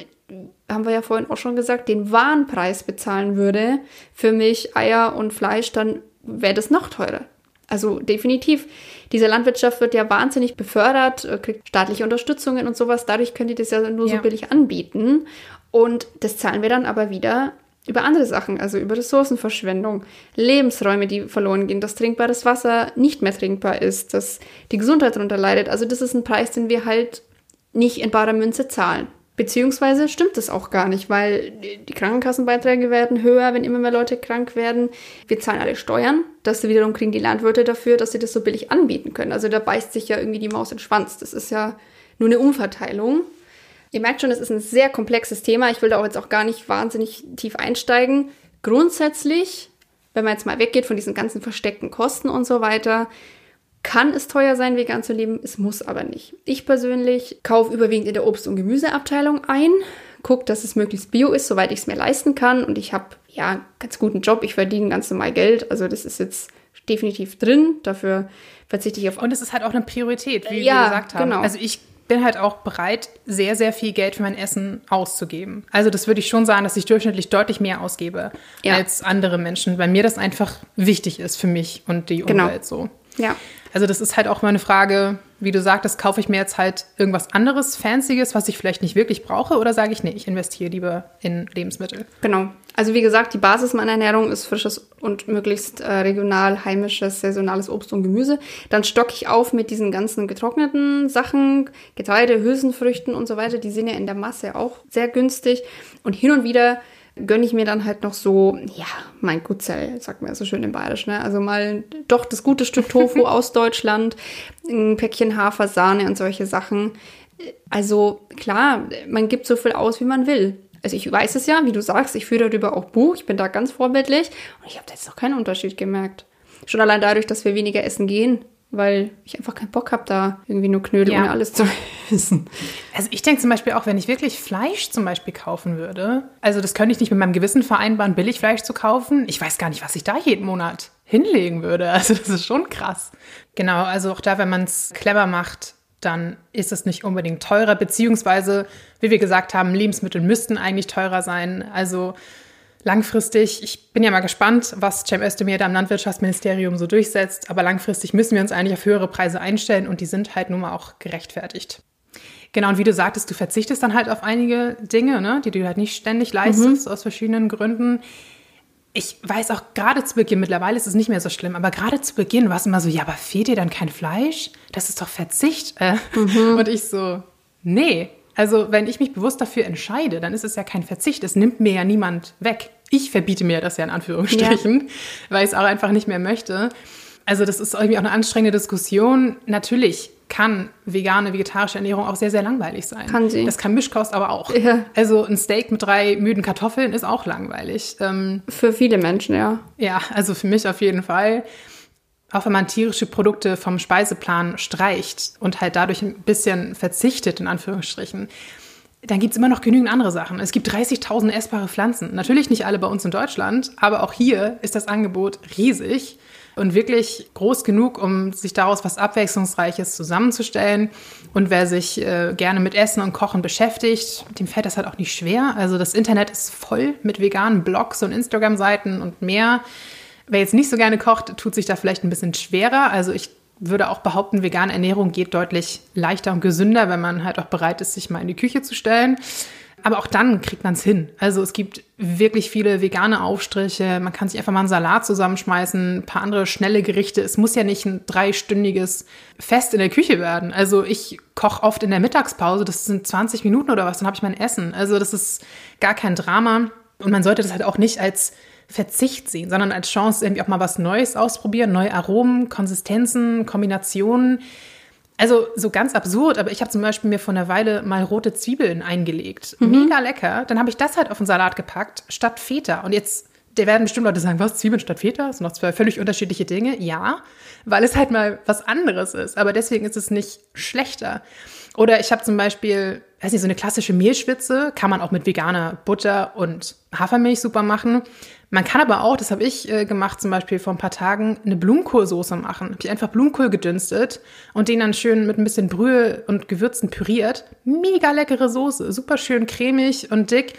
haben wir ja vorhin auch schon gesagt, den Warenpreis bezahlen würde für Milch, Eier und Fleisch, dann wäre das noch teurer. Also definitiv. Diese Landwirtschaft wird ja wahnsinnig befördert, äh, kriegt staatliche Unterstützungen und sowas. Dadurch könnt ihr das ja nur Ja. so billig anbieten. Und das zahlen wir dann aber wieder über andere Sachen, also über Ressourcenverschwendung, Lebensräume, die verloren gehen, dass trinkbares Wasser nicht mehr trinkbar ist, dass die Gesundheit darunter leidet. Also das ist ein Preis, den wir halt nicht in barer Münze zahlen. Beziehungsweise stimmt das auch gar nicht, weil die Krankenkassenbeiträge werden höher, wenn immer mehr Leute krank werden. Wir zahlen alle Steuern. Das wiederum kriegen die Landwirte dafür, dass sie das so billig anbieten können. Also da beißt sich ja irgendwie die Maus in den Schwanz. Das ist ja nur eine Umverteilung. Ihr merkt schon, es ist ein sehr komplexes Thema. Ich will da auch jetzt auch gar nicht wahnsinnig tief einsteigen. Grundsätzlich, wenn man jetzt mal weggeht von diesen ganzen versteckten Kosten und so weiter, kann es teuer sein, vegan zu leben, es muss aber nicht. Ich persönlich kaufe überwiegend in der Obst- und Gemüseabteilung ein, gucke, dass es möglichst bio ist, soweit ich es mir leisten kann. Und ich habe ja einen ganz guten Job, ich verdiene ganz normal Geld. Also das ist jetzt definitiv drin. Dafür verzichte ich auf Und es ist halt auch eine Priorität, wie Ja, wir gesagt haben. genau. Also ich bin halt auch bereit, sehr, sehr viel Geld für mein Essen auszugeben. Also das würde ich schon sagen, dass ich durchschnittlich deutlich mehr ausgebe Ja. als andere Menschen, weil mir das einfach wichtig ist für mich und die Genau. Umwelt so. ja. Also das ist halt auch mal eine Frage, wie du sagtest, kaufe ich mir jetzt halt irgendwas anderes, Fancyes, was ich vielleicht nicht wirklich brauche, oder sage ich, nee, ich investiere lieber in Lebensmittel. Genau. Also wie gesagt, die Basis meiner Ernährung ist frisches und möglichst äh, regional, heimisches, saisonales Obst und Gemüse. Dann stocke ich auf mit diesen ganzen getrockneten Sachen, Getreide, Hülsenfrüchten und so weiter. Die sind ja in der Masse auch sehr günstig. Und hin und wieder gönne ich mir dann halt noch so, ja, mein Gutzell, sagt man ja so schön im Bayerisch, ne? Also mal doch das gute Stück Tofu aus Deutschland, ein Päckchen Hafer, Sahne und solche Sachen. Also klar, man gibt so viel aus, wie man will. Also ich weiß es ja, wie du sagst, ich führe darüber auch Buch, ich bin da ganz vorbildlich und ich habe da jetzt noch keinen Unterschied gemerkt. Schon allein dadurch, dass wir weniger essen gehen, weil ich einfach keinen Bock habe, da irgendwie nur Knödel Ja. ohne alles zu essen. Also ich denke zum Beispiel auch, wenn ich wirklich Fleisch zum Beispiel kaufen würde, also das könnte ich nicht mit meinem Gewissen vereinbaren, Billigfleisch zu kaufen. Ich weiß gar nicht, was ich da jeden Monat hinlegen würde. Also das ist schon krass. Genau, also auch da, wenn man es clever macht, dann ist es nicht unbedingt teurer, beziehungsweise, wie wir gesagt haben, Lebensmittel müssten eigentlich teurer sein. Also langfristig, ich bin ja mal gespannt, was Cem Özdemir da im Landwirtschaftsministerium so durchsetzt, aber langfristig müssen wir uns eigentlich auf höhere Preise einstellen und die sind halt nun mal auch gerechtfertigt. Genau, und wie du sagtest, du verzichtest dann halt auf einige Dinge, ne, die du halt nicht ständig leistest, aus verschiedenen Gründen. Ich weiß auch gerade zu Beginn, mittlerweile ist es nicht mehr so schlimm, aber gerade zu Beginn war es immer so, ja, aber fehlt dir dann kein Fleisch? Das ist doch Verzicht. Äh, Und ich so, nee. Also, wenn ich mich bewusst dafür entscheide, dann ist es ja kein Verzicht. Es nimmt mir ja niemand weg. Ich verbiete mir das ja in Anführungsstrichen, weil ich es auch einfach nicht mehr möchte. Also das ist irgendwie auch eine anstrengende Diskussion. Natürlich kann vegane, vegetarische Ernährung auch sehr, sehr langweilig sein. Kann sie. Das kann Mischkost aber auch. Ja. Also ein Steak mit drei müden Kartoffeln ist auch langweilig. Ähm, Für viele Menschen, ja. ja, also für mich auf jeden Fall. Auch wenn man tierische Produkte vom Speiseplan streicht und halt dadurch ein bisschen verzichtet, in Anführungsstrichen, dann gibt es immer noch genügend andere Sachen. Es gibt 30.000 essbare Pflanzen. Natürlich nicht alle bei uns in Deutschland, aber auch hier ist das Angebot riesig und wirklich groß genug, um sich daraus was Abwechslungsreiches zusammenzustellen. Und wer sich äh, gerne mit Essen und Kochen beschäftigt, dem fällt das halt auch nicht schwer. Also das Internet ist voll mit veganen Blogs und Instagram-Seiten und mehr. Wer jetzt nicht so gerne kocht, tut sich da vielleicht ein bisschen schwerer. Also ich würde auch behaupten, vegane Ernährung geht deutlich leichter und gesünder, wenn man halt auch bereit ist, sich mal in die Küche zu stellen. Aber auch dann kriegt man es hin. Also es gibt wirklich viele vegane Aufstriche. Man kann sich einfach mal einen Salat zusammenschmeißen, ein paar andere schnelle Gerichte. Es muss ja nicht ein dreistündiges Fest in der Küche werden. Also ich koche oft in der Mittagspause. Das sind 20 Minuten oder was, dann habe ich mein Essen. Also das ist gar kein Drama. Und man sollte das halt auch nicht als Verzicht sehen, sondern als Chance, irgendwie auch mal was Neues ausprobieren, neue Aromen, Konsistenzen, Kombinationen. Also so ganz absurd, aber ich habe zum Beispiel mir vor einer Weile mal rote Zwiebeln eingelegt. Mega lecker. Dann habe ich das halt auf den Salat gepackt, statt Feta. Und jetzt, da werden bestimmt Leute sagen, was, Zwiebeln statt Feta? Das sind noch zwei völlig unterschiedliche Dinge. Ja, weil es halt mal was anderes ist. Aber deswegen ist es nicht schlechter. Oder ich habe zum Beispiel, weiß nicht, so eine klassische Mehlschwitze, kann man auch mit veganer Butter und Hafermilch super machen. Man kann aber auch, das habe ich äh, gemacht, zum Beispiel vor ein paar Tagen, eine Blumenkohlsoße machen. Habe ich einfach Blumenkohl gedünstet und den dann schön mit ein bisschen Brühe und Gewürzen püriert. Mega leckere Soße, super schön cremig und dick.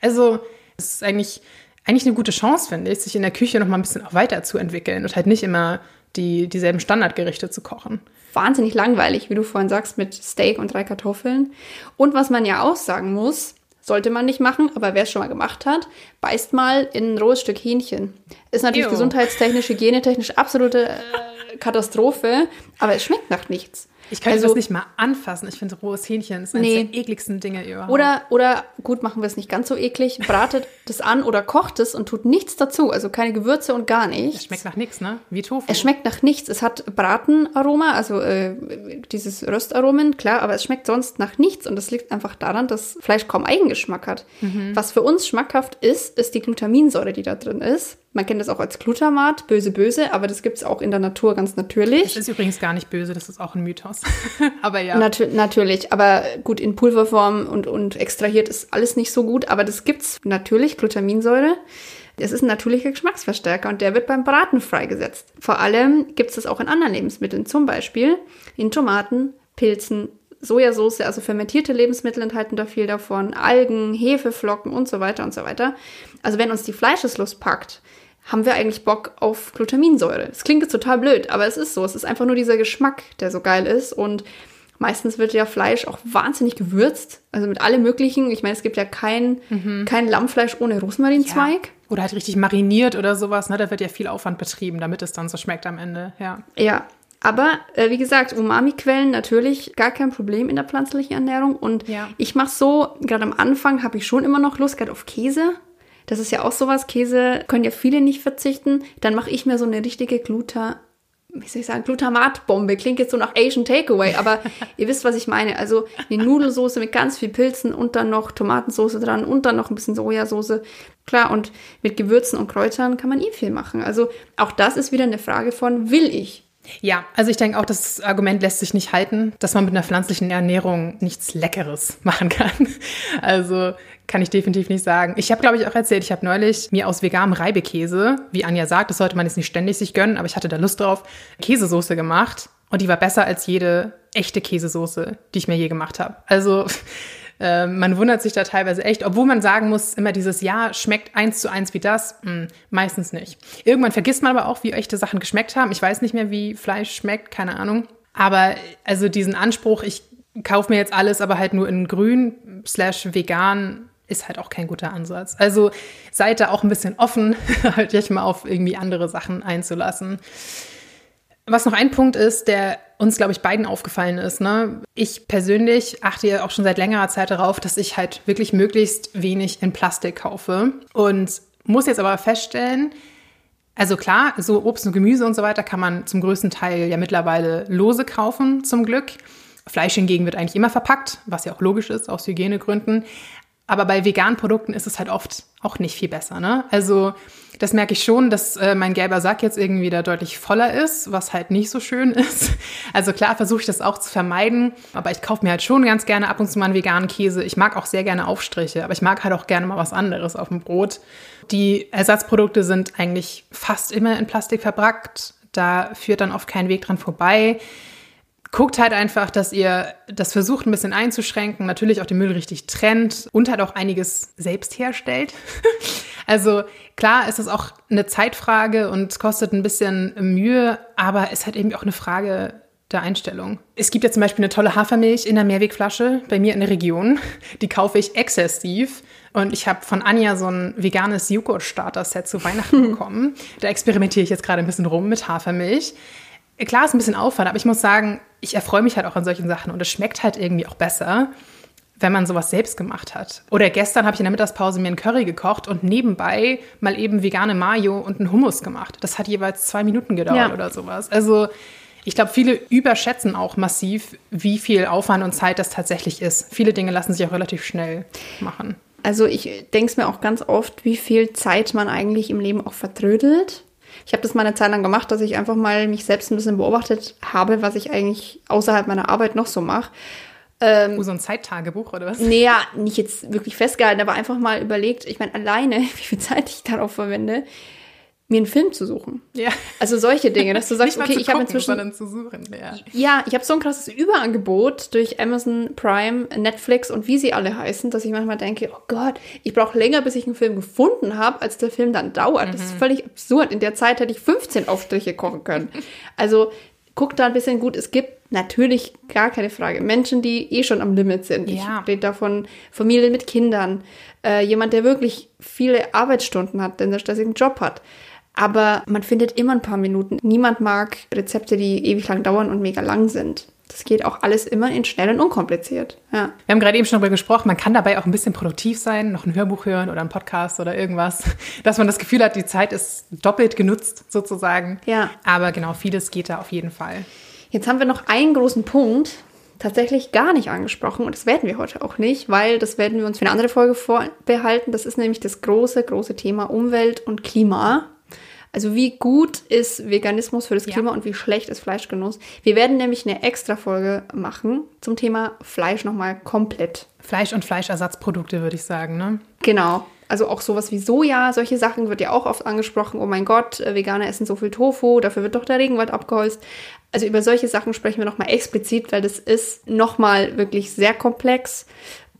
Also es ist eigentlich, eigentlich eine gute Chance, finde ich, sich in der Küche noch mal ein bisschen auch weiterzuentwickeln und halt nicht immer die, dieselben Standardgerichte zu kochen. Wahnsinnig langweilig, wie du vorhin sagst, mit Steak und drei Kartoffeln. Und was man ja auch sagen muss, sollte man nicht machen, aber wer es schon mal gemacht hat, beißt mal in ein rohes Stück Hähnchen. Ist natürlich Ew. gesundheitstechnisch, hygienetechnisch absolute äh, Katastrophe, aber es schmeckt nach nichts. Ich könnte Also- das nicht mal anfassen. Ich finde rohes Hähnchen ist eines Nee. der ekligsten Dinge überhaupt. Oder, oder gut, machen wir es nicht ganz so eklig, bratet das an oder kocht es und tut nichts dazu, also keine Gewürze und gar nichts. es schmeckt nach nichts, ne? Wie Tofu. Es schmeckt nach nichts. Es hat Bratenaroma, also äh, dieses Röstaromen, klar, aber es schmeckt sonst nach nichts. Und das liegt einfach daran, dass Fleisch kaum Eigengeschmack hat. Was für uns schmackhaft ist, ist die Glutaminsäure, die da drin ist. Man kennt das auch als Glutamat, böse, böse, aber das gibt es auch in der Natur ganz Das natürlich. ist übrigens gar nicht böse, das ist auch ein Mythos. Aber ja. Natür natürlich, aber gut, in Pulverform und, und extrahiert ist alles nicht so gut, aber das gibt's natürlich, Glutaminsäure. Es ist ein natürlicher Geschmacksverstärker und der wird beim Braten freigesetzt. Vor allem gibt es das auch in anderen Lebensmitteln, zum Beispiel in Tomaten, Pilzen, Sojasauce, also fermentierte Lebensmittel enthalten da viel davon, Algen, Hefeflocken und so weiter und so weiter. Also wenn uns die Fleischeslust packt, haben wir eigentlich Bock auf Glutaminsäure. Es klingt jetzt total blöd, aber es ist so. Es ist einfach nur dieser Geschmack, der so geil ist. Und meistens wird ja Fleisch auch wahnsinnig gewürzt. Also mit allem Möglichen. Ich meine, es gibt ja kein, kein Lammfleisch ohne Rosmarinzweig. Oder halt richtig mariniert oder sowas, ne? Da wird ja viel Aufwand betrieben, damit es dann so schmeckt am Ende, ja. Ja. Aber äh, wie gesagt, Umami-Quellen natürlich gar kein Problem in der pflanzlichen Ernährung. Und Ja. ich mache so, gerade am Anfang habe ich schon immer noch Lust, gerade auf Käse. Das ist ja auch sowas. Käse können ja viele nicht verzichten. Dann mache ich mir so eine richtige Gluta, wie soll ich sagen, Glutamatbombe. Klingt jetzt so nach Asian Takeaway, aber ihr wisst, was ich meine. Also eine Nudelsoße mit ganz viel Pilzen und dann noch Tomatensoße dran und dann noch ein bisschen Sojasauce. Klar, und mit Gewürzen und Kräutern kann man eh viel machen. Also auch das ist wieder eine Frage von, will ich? Ja, also ich denke auch, das Argument lässt sich nicht halten, dass man mit einer pflanzlichen Ernährung nichts Leckeres machen kann. Also kann ich definitiv nicht sagen. Ich habe, glaube ich, auch erzählt, ich habe neulich mir aus veganem Reibekäse, wie Anja sagt, das sollte man jetzt nicht ständig sich gönnen, aber ich hatte da Lust drauf, Käsesoße gemacht und die war besser als jede echte Käsesoße, die ich mir je gemacht habe. Also äh, man wundert sich da teilweise echt, obwohl man sagen muss, immer dieses Ja schmeckt eins zu eins wie das, Hm, meistens nicht. Irgendwann vergisst man aber auch, wie echte Sachen geschmeckt haben. Ich weiß nicht mehr, wie Fleisch schmeckt, keine Ahnung. Aber also diesen Anspruch, ich kaufe mir jetzt alles, aber halt nur in grün slash vegan, ist halt auch kein guter Ansatz. Also seid da auch ein bisschen offen, halt euch mal auf irgendwie andere Sachen einzulassen. Was noch ein Punkt ist, der uns, glaube ich, beiden aufgefallen ist. Ne? Ich persönlich achte ja auch schon seit längerer Zeit darauf, dass ich halt wirklich möglichst wenig in Plastik kaufe. Und muss jetzt aber feststellen, Also klar, so Obst und Gemüse und so weiter kann man zum größten Teil ja mittlerweile lose kaufen, zum Glück. Fleisch hingegen wird eigentlich immer verpackt, was ja auch logisch ist aus Hygienegründen. Aber bei veganen Produkten ist es halt oft auch nicht viel besser. Ne? Also das merke ich schon, dass äh, mein gelber Sack jetzt irgendwie da deutlich voller ist, was halt nicht so schön ist. Also klar versuche ich das auch zu vermeiden, aber ich kaufe mir halt schon ganz gerne ab und zu mal einen veganen Käse. Ich mag auch sehr gerne Aufstriche, aber ich mag halt auch gerne mal was anderes auf dem Brot. Die Ersatzprodukte sind eigentlich fast immer in Plastik verpackt. Da führt dann oft kein Weg dran vorbei guckt halt einfach, dass ihr das versucht ein bisschen einzuschränken, natürlich auch den Müll richtig trennt und halt auch einiges selbst herstellt. also klar ist es auch eine Zeitfrage und kostet ein bisschen Mühe, aber es hat eben auch eine Frage der Einstellung. Es gibt ja zum Beispiel eine tolle Hafermilch in der Mehrwegflasche bei mir in der Region. Die kaufe ich exzessiv. Und ich habe von Anja so ein veganes Joghurt-Starter-Set zu Weihnachten bekommen. Da experimentiere ich jetzt gerade ein bisschen rum mit Hafermilch. Klar, ist ein bisschen Aufwand, aber ich muss sagen, ich erfreue mich halt auch an solchen Sachen und es schmeckt halt irgendwie auch besser, wenn man sowas selbst gemacht hat. Oder gestern habe ich in der Mittagspause mir einen Curry gekocht und nebenbei mal eben vegane Mayo und einen Hummus gemacht. Das hat jeweils zwei Minuten gedauert ja. oder sowas. Also ich glaube, viele überschätzen auch massiv, wie viel Aufwand und Zeit das tatsächlich ist. Viele Dinge lassen sich auch relativ schnell machen. Also ich denke es mir auch ganz oft, wie viel Zeit man eigentlich im Leben auch vertrödelt ich habe das mal eine Zeit lang gemacht, dass ich einfach mal mich selbst ein bisschen beobachtet habe, was ich eigentlich außerhalb meiner Arbeit noch so mache. Ähm, oh, so ein Zeittagebuch oder was? Nee, ja, nicht jetzt wirklich festgehalten, aber einfach mal überlegt, ich meine, alleine, wie viel Zeit ich darauf verwende, mir einen Film zu suchen. Ja. Also solche Dinge, dass du sagst, okay, ich habe inzwischen zu suchen. Ja, ja ich habe so ein krasses Überangebot durch Amazon Prime, Netflix und wie sie alle heißen, dass ich manchmal denke, oh Gott, ich brauche länger, bis ich einen Film gefunden habe, als der Film dann dauert. Mhm. Das ist mhm. völlig absurd. In der Zeit hätte ich 15 Aufstriche kochen können. Also guck da ein bisschen gut. Es gibt natürlich gar keine Frage Menschen, die eh schon am Limit sind. Ja. Ich rede davon Familien mit Kindern, äh, jemand, der wirklich viele Arbeitsstunden hat, der einen stressigen Job hat. Aber man findet immer ein paar Minuten. Niemand mag Rezepte, die ewig lang dauern und mega lang sind. Das geht auch alles immer in schnell und unkompliziert. Ja. Wir haben gerade eben schon darüber gesprochen, man kann dabei auch ein bisschen produktiv sein, noch ein Hörbuch hören oder ein Podcast oder irgendwas, dass man das Gefühl hat, die Zeit ist doppelt genutzt sozusagen. Ja. Aber genau, vieles geht da auf jeden Fall. Jetzt haben wir noch einen großen Punkt, tatsächlich gar nicht angesprochen und das werden wir heute auch nicht, weil das werden wir uns für eine andere Folge vorbehalten. Das ist nämlich das große, große Thema Umwelt und Klima. Also wie gut ist Veganismus für das Klima ja. und wie schlecht ist Fleischgenuss? Wir werden nämlich eine extra Folge machen zum Thema Fleisch nochmal komplett. Fleisch und Fleischersatzprodukte, würde ich sagen, ne? Genau. Also auch sowas wie Soja, solche Sachen wird ja auch oft angesprochen. Oh mein Gott, äh, Veganer essen so viel Tofu, dafür wird doch der Regenwald abgeholzt. Also über solche Sachen sprechen wir nochmal explizit, weil das ist nochmal wirklich sehr komplex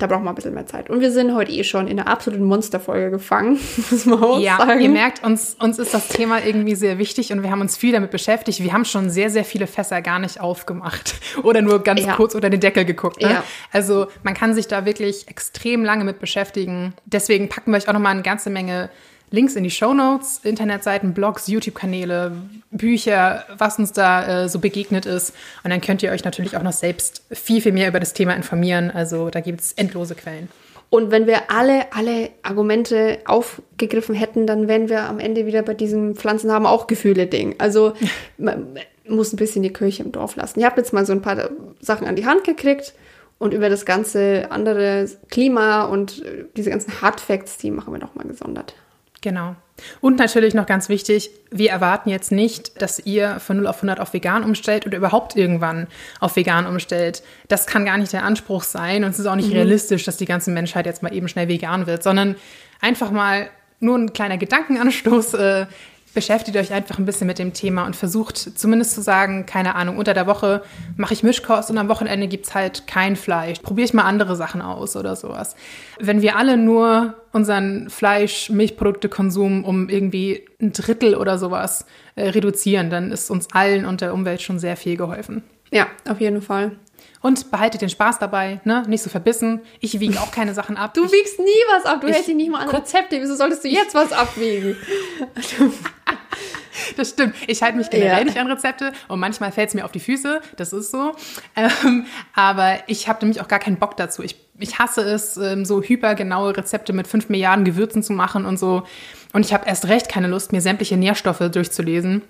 da braucht man ein bisschen mehr Zeit. Und wir sind heute eh schon in einer absoluten Monsterfolge gefangen, muss man auch ja, sagen. ihr merkt, uns, uns ist das Thema irgendwie sehr wichtig und wir haben uns viel damit beschäftigt. Wir haben schon sehr, sehr viele Fässer gar nicht aufgemacht oder nur ganz ja. kurz unter den Deckel geguckt. Ne? Ja. Also man kann sich da wirklich extrem lange mit beschäftigen. Deswegen packen wir euch auch nochmal eine ganze Menge Links in die Show Notes, Internetseiten, Blogs, YouTube-Kanäle, Bücher, was uns da äh, so begegnet ist. Und dann könnt ihr euch natürlich auch noch selbst viel, viel mehr über das Thema informieren. Also da gibt es endlose Quellen. Und wenn wir alle, alle Argumente aufgegriffen hätten, dann wären wir am Ende wieder bei diesem Pflanzen haben auch Gefühle-Ding. Also man muss ein bisschen die Kirche im Dorf lassen. Ihr habt jetzt mal so ein paar Sachen an die Hand gekriegt und über das ganze andere Klima und äh, diese ganzen Hard Facts, die machen wir nochmal gesondert. Genau. Und natürlich noch ganz wichtig, wir erwarten jetzt nicht, dass ihr von 0 auf 100 auf vegan umstellt oder überhaupt irgendwann auf vegan umstellt. Das kann gar nicht der Anspruch sein und es ist auch nicht mhm. realistisch, dass die ganze Menschheit jetzt mal eben schnell vegan wird, sondern einfach mal nur ein kleiner Gedankenanstoß, äh, beschäftigt euch einfach ein bisschen mit dem Thema und versucht zumindest zu sagen, keine Ahnung, unter der Woche mache ich Mischkost und am Wochenende gibt es halt kein Fleisch. Probiere ich mal andere Sachen aus oder sowas. Wenn wir alle nur unseren Fleisch-Milchprodukte-Konsum um irgendwie ein Drittel oder sowas äh, reduzieren, dann ist uns allen und der Umwelt schon sehr viel geholfen. Ja, auf jeden Fall. Und behaltet den Spaß dabei, ne? Nicht so verbissen. Ich wiege auch keine Sachen ab. Du ich, wiegst nie was ab. Du hältst dich nicht mal an Rezepte. Wieso solltest du jetzt was abwiegen? das stimmt. Ich halte mich generell ja. nicht an Rezepte und manchmal fällt es mir auf die Füße. Das ist so. Ähm, aber ich habe nämlich auch gar keinen Bock dazu. Ich, ich hasse es, ähm, so hypergenaue Rezepte mit fünf Milliarden Gewürzen zu machen und so. Und ich habe erst recht keine Lust, mir sämtliche Nährstoffe durchzulesen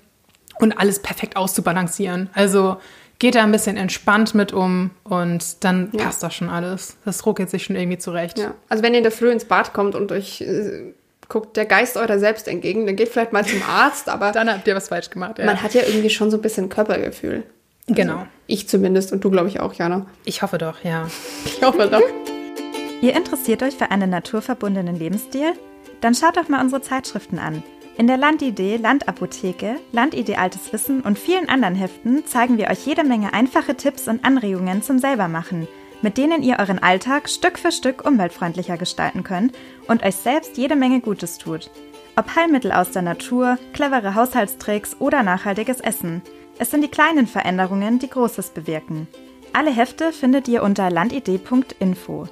und alles perfekt auszubalancieren. Also geht da ein bisschen entspannt mit um und dann ja. passt das schon alles. Das ruckelt sich schon irgendwie zurecht. Ja. Also wenn ihr in der Früh ins Bad kommt und euch äh, guckt der Geist eurer selbst entgegen, dann geht vielleicht mal zum Arzt, aber dann habt ihr was falsch gemacht. Ja. Man hat ja irgendwie schon so ein bisschen Körpergefühl. Genau. Also ich zumindest und du glaube ich auch, Jana. Ich hoffe doch, ja. Ich hoffe doch. Ihr interessiert euch für einen naturverbundenen Lebensstil? Dann schaut doch mal unsere Zeitschriften an. In der Landidee, Landapotheke, Landidee Altes Wissen und vielen anderen Heften zeigen wir euch jede Menge einfache Tipps und Anregungen zum Selbermachen, mit denen ihr euren Alltag Stück für Stück umweltfreundlicher gestalten könnt und euch selbst jede Menge Gutes tut. Ob Heilmittel aus der Natur, clevere Haushaltstricks oder nachhaltiges Essen. Es sind die kleinen Veränderungen, die Großes bewirken. Alle Hefte findet ihr unter landidee.info.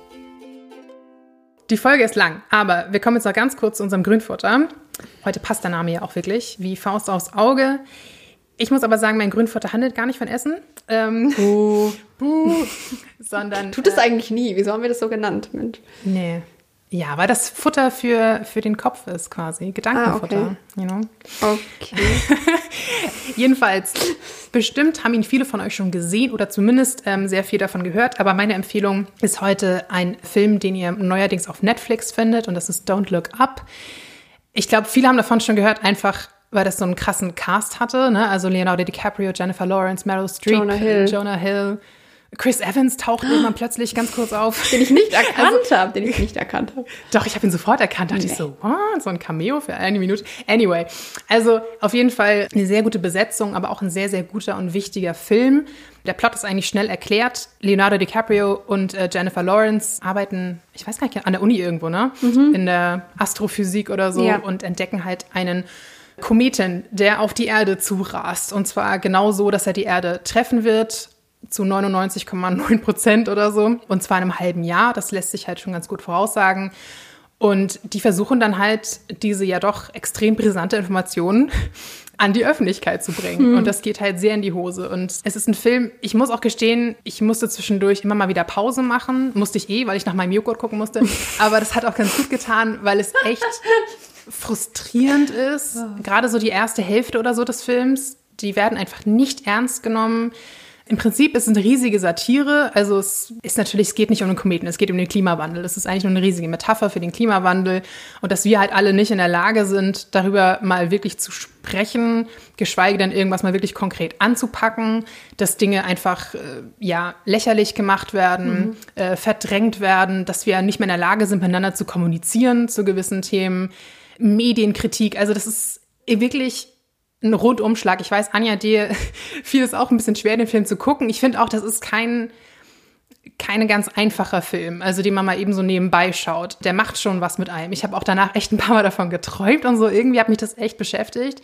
Die Folge ist lang, aber wir kommen jetzt noch ganz kurz zu unserem Grünfutter. Heute passt der Name ja auch wirklich, wie Faust aufs Auge. Ich muss aber sagen, mein Grünfutter handelt gar nicht von Essen. Ähm, buh. buh. sondern. Tut es äh, eigentlich nie. Wieso haben wir das so genannt, Mensch? Nee. Ja, weil das Futter für, für den Kopf ist quasi. Gedankenfutter. Ah, okay. You know? okay. Jedenfalls, bestimmt haben ihn viele von euch schon gesehen oder zumindest ähm, sehr viel davon gehört. Aber meine Empfehlung ist heute ein Film, den ihr neuerdings auf Netflix findet und das ist Don't Look Up. Ich glaube, viele haben davon schon gehört, einfach weil das so einen krassen Cast hatte. Ne? Also Leonardo DiCaprio, Jennifer Lawrence, Meryl Streep, Jonah Hill. Jonah Hill Chris Evans taucht irgendwann plötzlich ganz kurz auf. Den ich nicht erkannt also, habe, den ich nicht erkannt habe. Doch, ich habe ihn sofort erkannt. Dachte nee. ich so, oh, so ein Cameo für eine Minute. Anyway, also auf jeden Fall eine sehr gute Besetzung, aber auch ein sehr, sehr guter und wichtiger Film. Der Plot ist eigentlich schnell erklärt. Leonardo DiCaprio und äh, Jennifer Lawrence arbeiten, ich weiß gar nicht, an der Uni irgendwo, ne? Mhm. In der Astrophysik oder so ja. und entdecken halt einen Kometen, der auf die Erde zurast. Und zwar genau so, dass er die Erde treffen wird zu 99,9 Prozent oder so. Und zwar in einem halben Jahr. Das lässt sich halt schon ganz gut voraussagen. Und die versuchen dann halt, diese ja doch extrem brisante Informationen an die Öffentlichkeit zu bringen. Mhm. Und das geht halt sehr in die Hose. Und es ist ein Film, ich muss auch gestehen, ich musste zwischendurch immer mal wieder Pause machen. Musste ich eh, weil ich nach meinem Joghurt gucken musste. Aber das hat auch ganz gut getan, weil es echt frustrierend ist. Gerade so die erste Hälfte oder so des Films, die werden einfach nicht ernst genommen. Im Prinzip ist es eine riesige Satire. Also es ist natürlich, es geht nicht um den Kometen, es geht um den Klimawandel. Es ist eigentlich nur eine riesige Metapher für den Klimawandel und dass wir halt alle nicht in der Lage sind, darüber mal wirklich zu sprechen, geschweige denn irgendwas mal wirklich konkret anzupacken, dass Dinge einfach äh, ja lächerlich gemacht werden, mhm. äh, verdrängt werden, dass wir nicht mehr in der Lage sind, miteinander zu kommunizieren zu gewissen Themen. Medienkritik, also das ist wirklich ein Rundumschlag. Ich weiß, Anja, dir fiel es auch ein bisschen schwer, den Film zu gucken. Ich finde auch, das ist kein, keine ganz einfacher Film, also den man mal eben so nebenbei schaut. Der macht schon was mit einem. Ich habe auch danach echt ein paar Mal davon geträumt und so. Irgendwie hat mich das echt beschäftigt,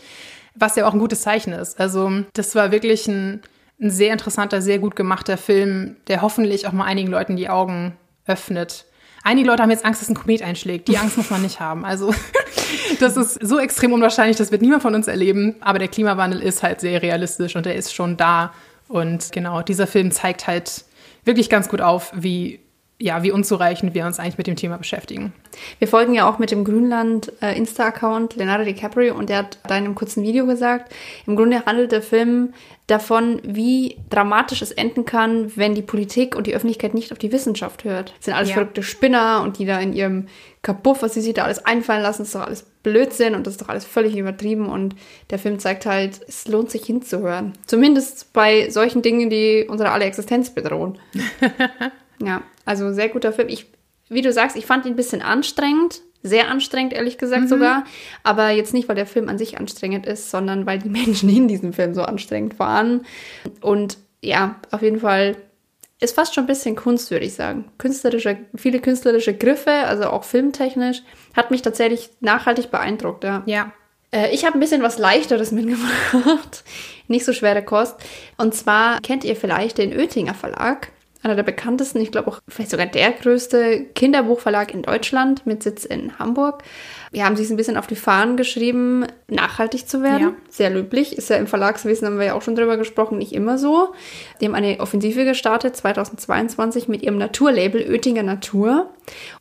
was ja auch ein gutes Zeichen ist. Also das war wirklich ein, ein sehr interessanter, sehr gut gemachter Film, der hoffentlich auch mal einigen Leuten die Augen öffnet Einige Leute haben jetzt Angst, dass ein Komet einschlägt. Die Angst muss man nicht haben. Also das ist so extrem unwahrscheinlich, das wird niemand von uns erleben. Aber der Klimawandel ist halt sehr realistisch und er ist schon da. Und genau, dieser Film zeigt halt wirklich ganz gut auf, wie ja, wie unzureichend wir uns eigentlich mit dem Thema beschäftigen. Wir folgen ja auch mit dem Grünland äh, Insta-Account Leonardo DiCaprio und der hat da in einem kurzen Video gesagt, im Grunde handelt der Film davon, wie dramatisch es enden kann, wenn die Politik und die Öffentlichkeit nicht auf die Wissenschaft hört. Das sind alles ja. verrückte Spinner und die da in ihrem Kapuff, was sie sich da alles einfallen lassen, ist doch alles Blödsinn und das ist doch alles völlig übertrieben und der Film zeigt halt, es lohnt sich hinzuhören. Zumindest bei solchen Dingen, die unsere alle Existenz bedrohen. Ja, also sehr guter Film. Ich, wie du sagst, ich fand ihn ein bisschen anstrengend. Sehr anstrengend, ehrlich gesagt mhm. sogar. Aber jetzt nicht, weil der Film an sich anstrengend ist, sondern weil die Menschen in diesem Film so anstrengend waren. Und ja, auf jeden Fall ist fast schon ein bisschen Kunst, würde ich sagen. Künstlerische, viele künstlerische Griffe, also auch filmtechnisch, hat mich tatsächlich nachhaltig beeindruckt, ja. Ja. Äh, ich habe ein bisschen was Leichteres mitgebracht. Nicht so schwere Kost. Und zwar kennt ihr vielleicht den Oettinger Verlag einer der bekanntesten, ich glaube auch vielleicht sogar der größte Kinderbuchverlag in Deutschland mit Sitz in Hamburg. Wir haben sich ein bisschen auf die Fahnen geschrieben, nachhaltig zu werden. Ja. Sehr löblich. Ist ja im Verlagswesen, haben wir ja auch schon drüber gesprochen, nicht immer so. Die haben eine Offensive gestartet 2022 mit ihrem Naturlabel Oettinger Natur.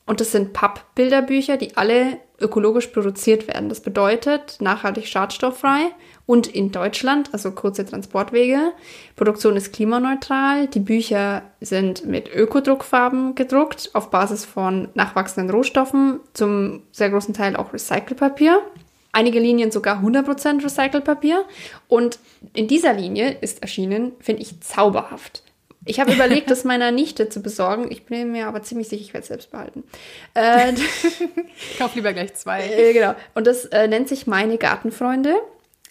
Und das sind Pappbilderbücher, die alle ökologisch produziert werden. Das bedeutet nachhaltig schadstofffrei und in Deutschland, also kurze Transportwege. Produktion ist klimaneutral. Die Bücher sind mit Ökodruckfarben gedruckt auf Basis von nachwachsenden Rohstoffen, zum sehr großen Teil auch Recyclpapier. Einige Linien sogar 100% Recyclpapier. Und in dieser Linie ist erschienen, finde ich, zauberhaft. Ich habe überlegt, das meiner Nichte zu besorgen. Ich bin mir aber ziemlich sicher, ich werde es selbst behalten. Äh, Kauf lieber gleich zwei. Äh, genau. Und das äh, nennt sich Meine Gartenfreunde.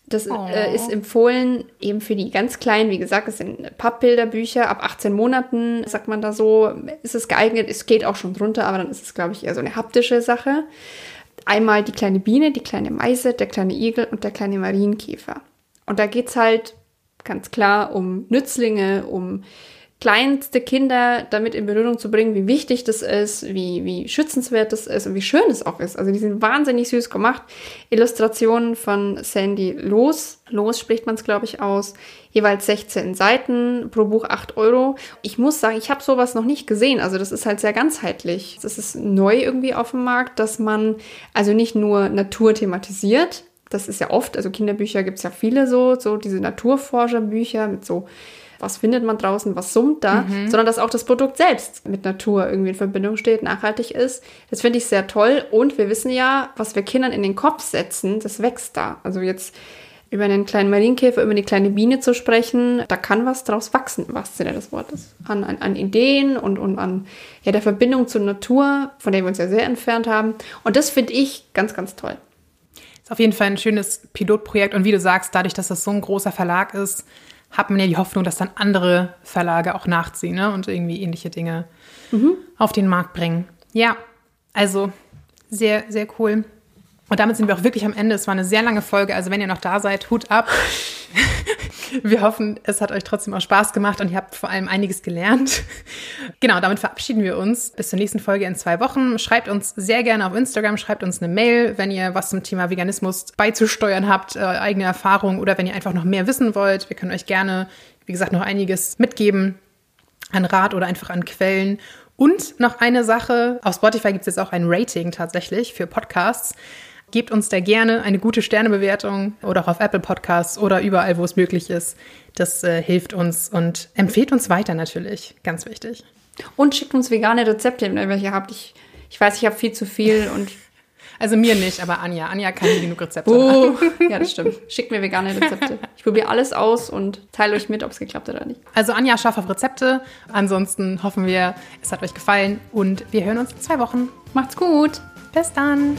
Das oh. äh, ist empfohlen eben für die ganz Kleinen. Wie gesagt, es sind Pappbilderbücher. Ab 18 Monaten, sagt man da so, ist es geeignet. Es geht auch schon drunter, aber dann ist es, glaube ich, eher so eine haptische Sache. Einmal die kleine Biene, die kleine Meise, der kleine Igel und der kleine Marienkäfer. Und da geht es halt ganz klar um Nützlinge, um kleinste Kinder damit in Berührung zu bringen, wie wichtig das ist, wie, wie schützenswert das ist und wie schön es auch ist. Also die sind wahnsinnig süß gemacht. Illustrationen von Sandy Los. Los spricht man es, glaube ich, aus. Jeweils 16 Seiten, pro Buch 8 Euro. Ich muss sagen, ich habe sowas noch nicht gesehen. Also das ist halt sehr ganzheitlich. Das ist neu irgendwie auf dem Markt, dass man also nicht nur Natur thematisiert. Das ist ja oft, also Kinderbücher gibt es ja viele so, so diese Naturforscherbücher mit so was findet man draußen, was summt da, mhm. sondern dass auch das Produkt selbst mit Natur irgendwie in Verbindung steht, nachhaltig ist. Das finde ich sehr toll. Und wir wissen ja, was wir Kindern in den Kopf setzen, das wächst da. Also jetzt über einen kleinen Marienkäfer, über eine kleine Biene zu sprechen, da kann was draus wachsen, was Sinne des Wortes. An, an, an Ideen und, und an ja, der Verbindung zur Natur, von der wir uns ja sehr entfernt haben. Und das finde ich ganz, ganz toll. Ist auf jeden Fall ein schönes Pilotprojekt. Und wie du sagst, dadurch, dass das so ein großer Verlag ist, hat man ja die Hoffnung, dass dann andere Verlage auch nachziehen ne? und irgendwie ähnliche Dinge mhm. auf den Markt bringen. Ja, also sehr, sehr cool. Und damit sind wir auch wirklich am Ende. Es war eine sehr lange Folge. Also wenn ihr noch da seid, Hut ab. Wir hoffen, es hat euch trotzdem auch Spaß gemacht und ihr habt vor allem einiges gelernt. Genau, damit verabschieden wir uns. Bis zur nächsten Folge in zwei Wochen. Schreibt uns sehr gerne auf Instagram, schreibt uns eine Mail, wenn ihr was zum Thema Veganismus beizusteuern habt, äh, eigene Erfahrungen oder wenn ihr einfach noch mehr wissen wollt. Wir können euch gerne, wie gesagt, noch einiges mitgeben an Rat oder einfach an Quellen. Und noch eine Sache, auf Spotify gibt es jetzt auch ein Rating tatsächlich für Podcasts. Gebt uns da gerne eine gute Sternebewertung oder auch auf Apple Podcasts oder überall, wo es möglich ist. Das äh, hilft uns und empfehlt uns weiter natürlich. Ganz wichtig. Und schickt uns vegane Rezepte, wenn ihr welche habt. Ich, ich weiß, ich habe viel zu viel und. Also mir nicht, aber Anja. Anja kann genug Rezepte. Oh, ja, das stimmt. Schickt mir vegane Rezepte. Ich probiere alles aus und teile euch mit, ob es geklappt hat oder nicht. Also Anja scharf auf Rezepte. Ansonsten hoffen wir, es hat euch gefallen und wir hören uns in zwei Wochen. Macht's gut. Bis dann.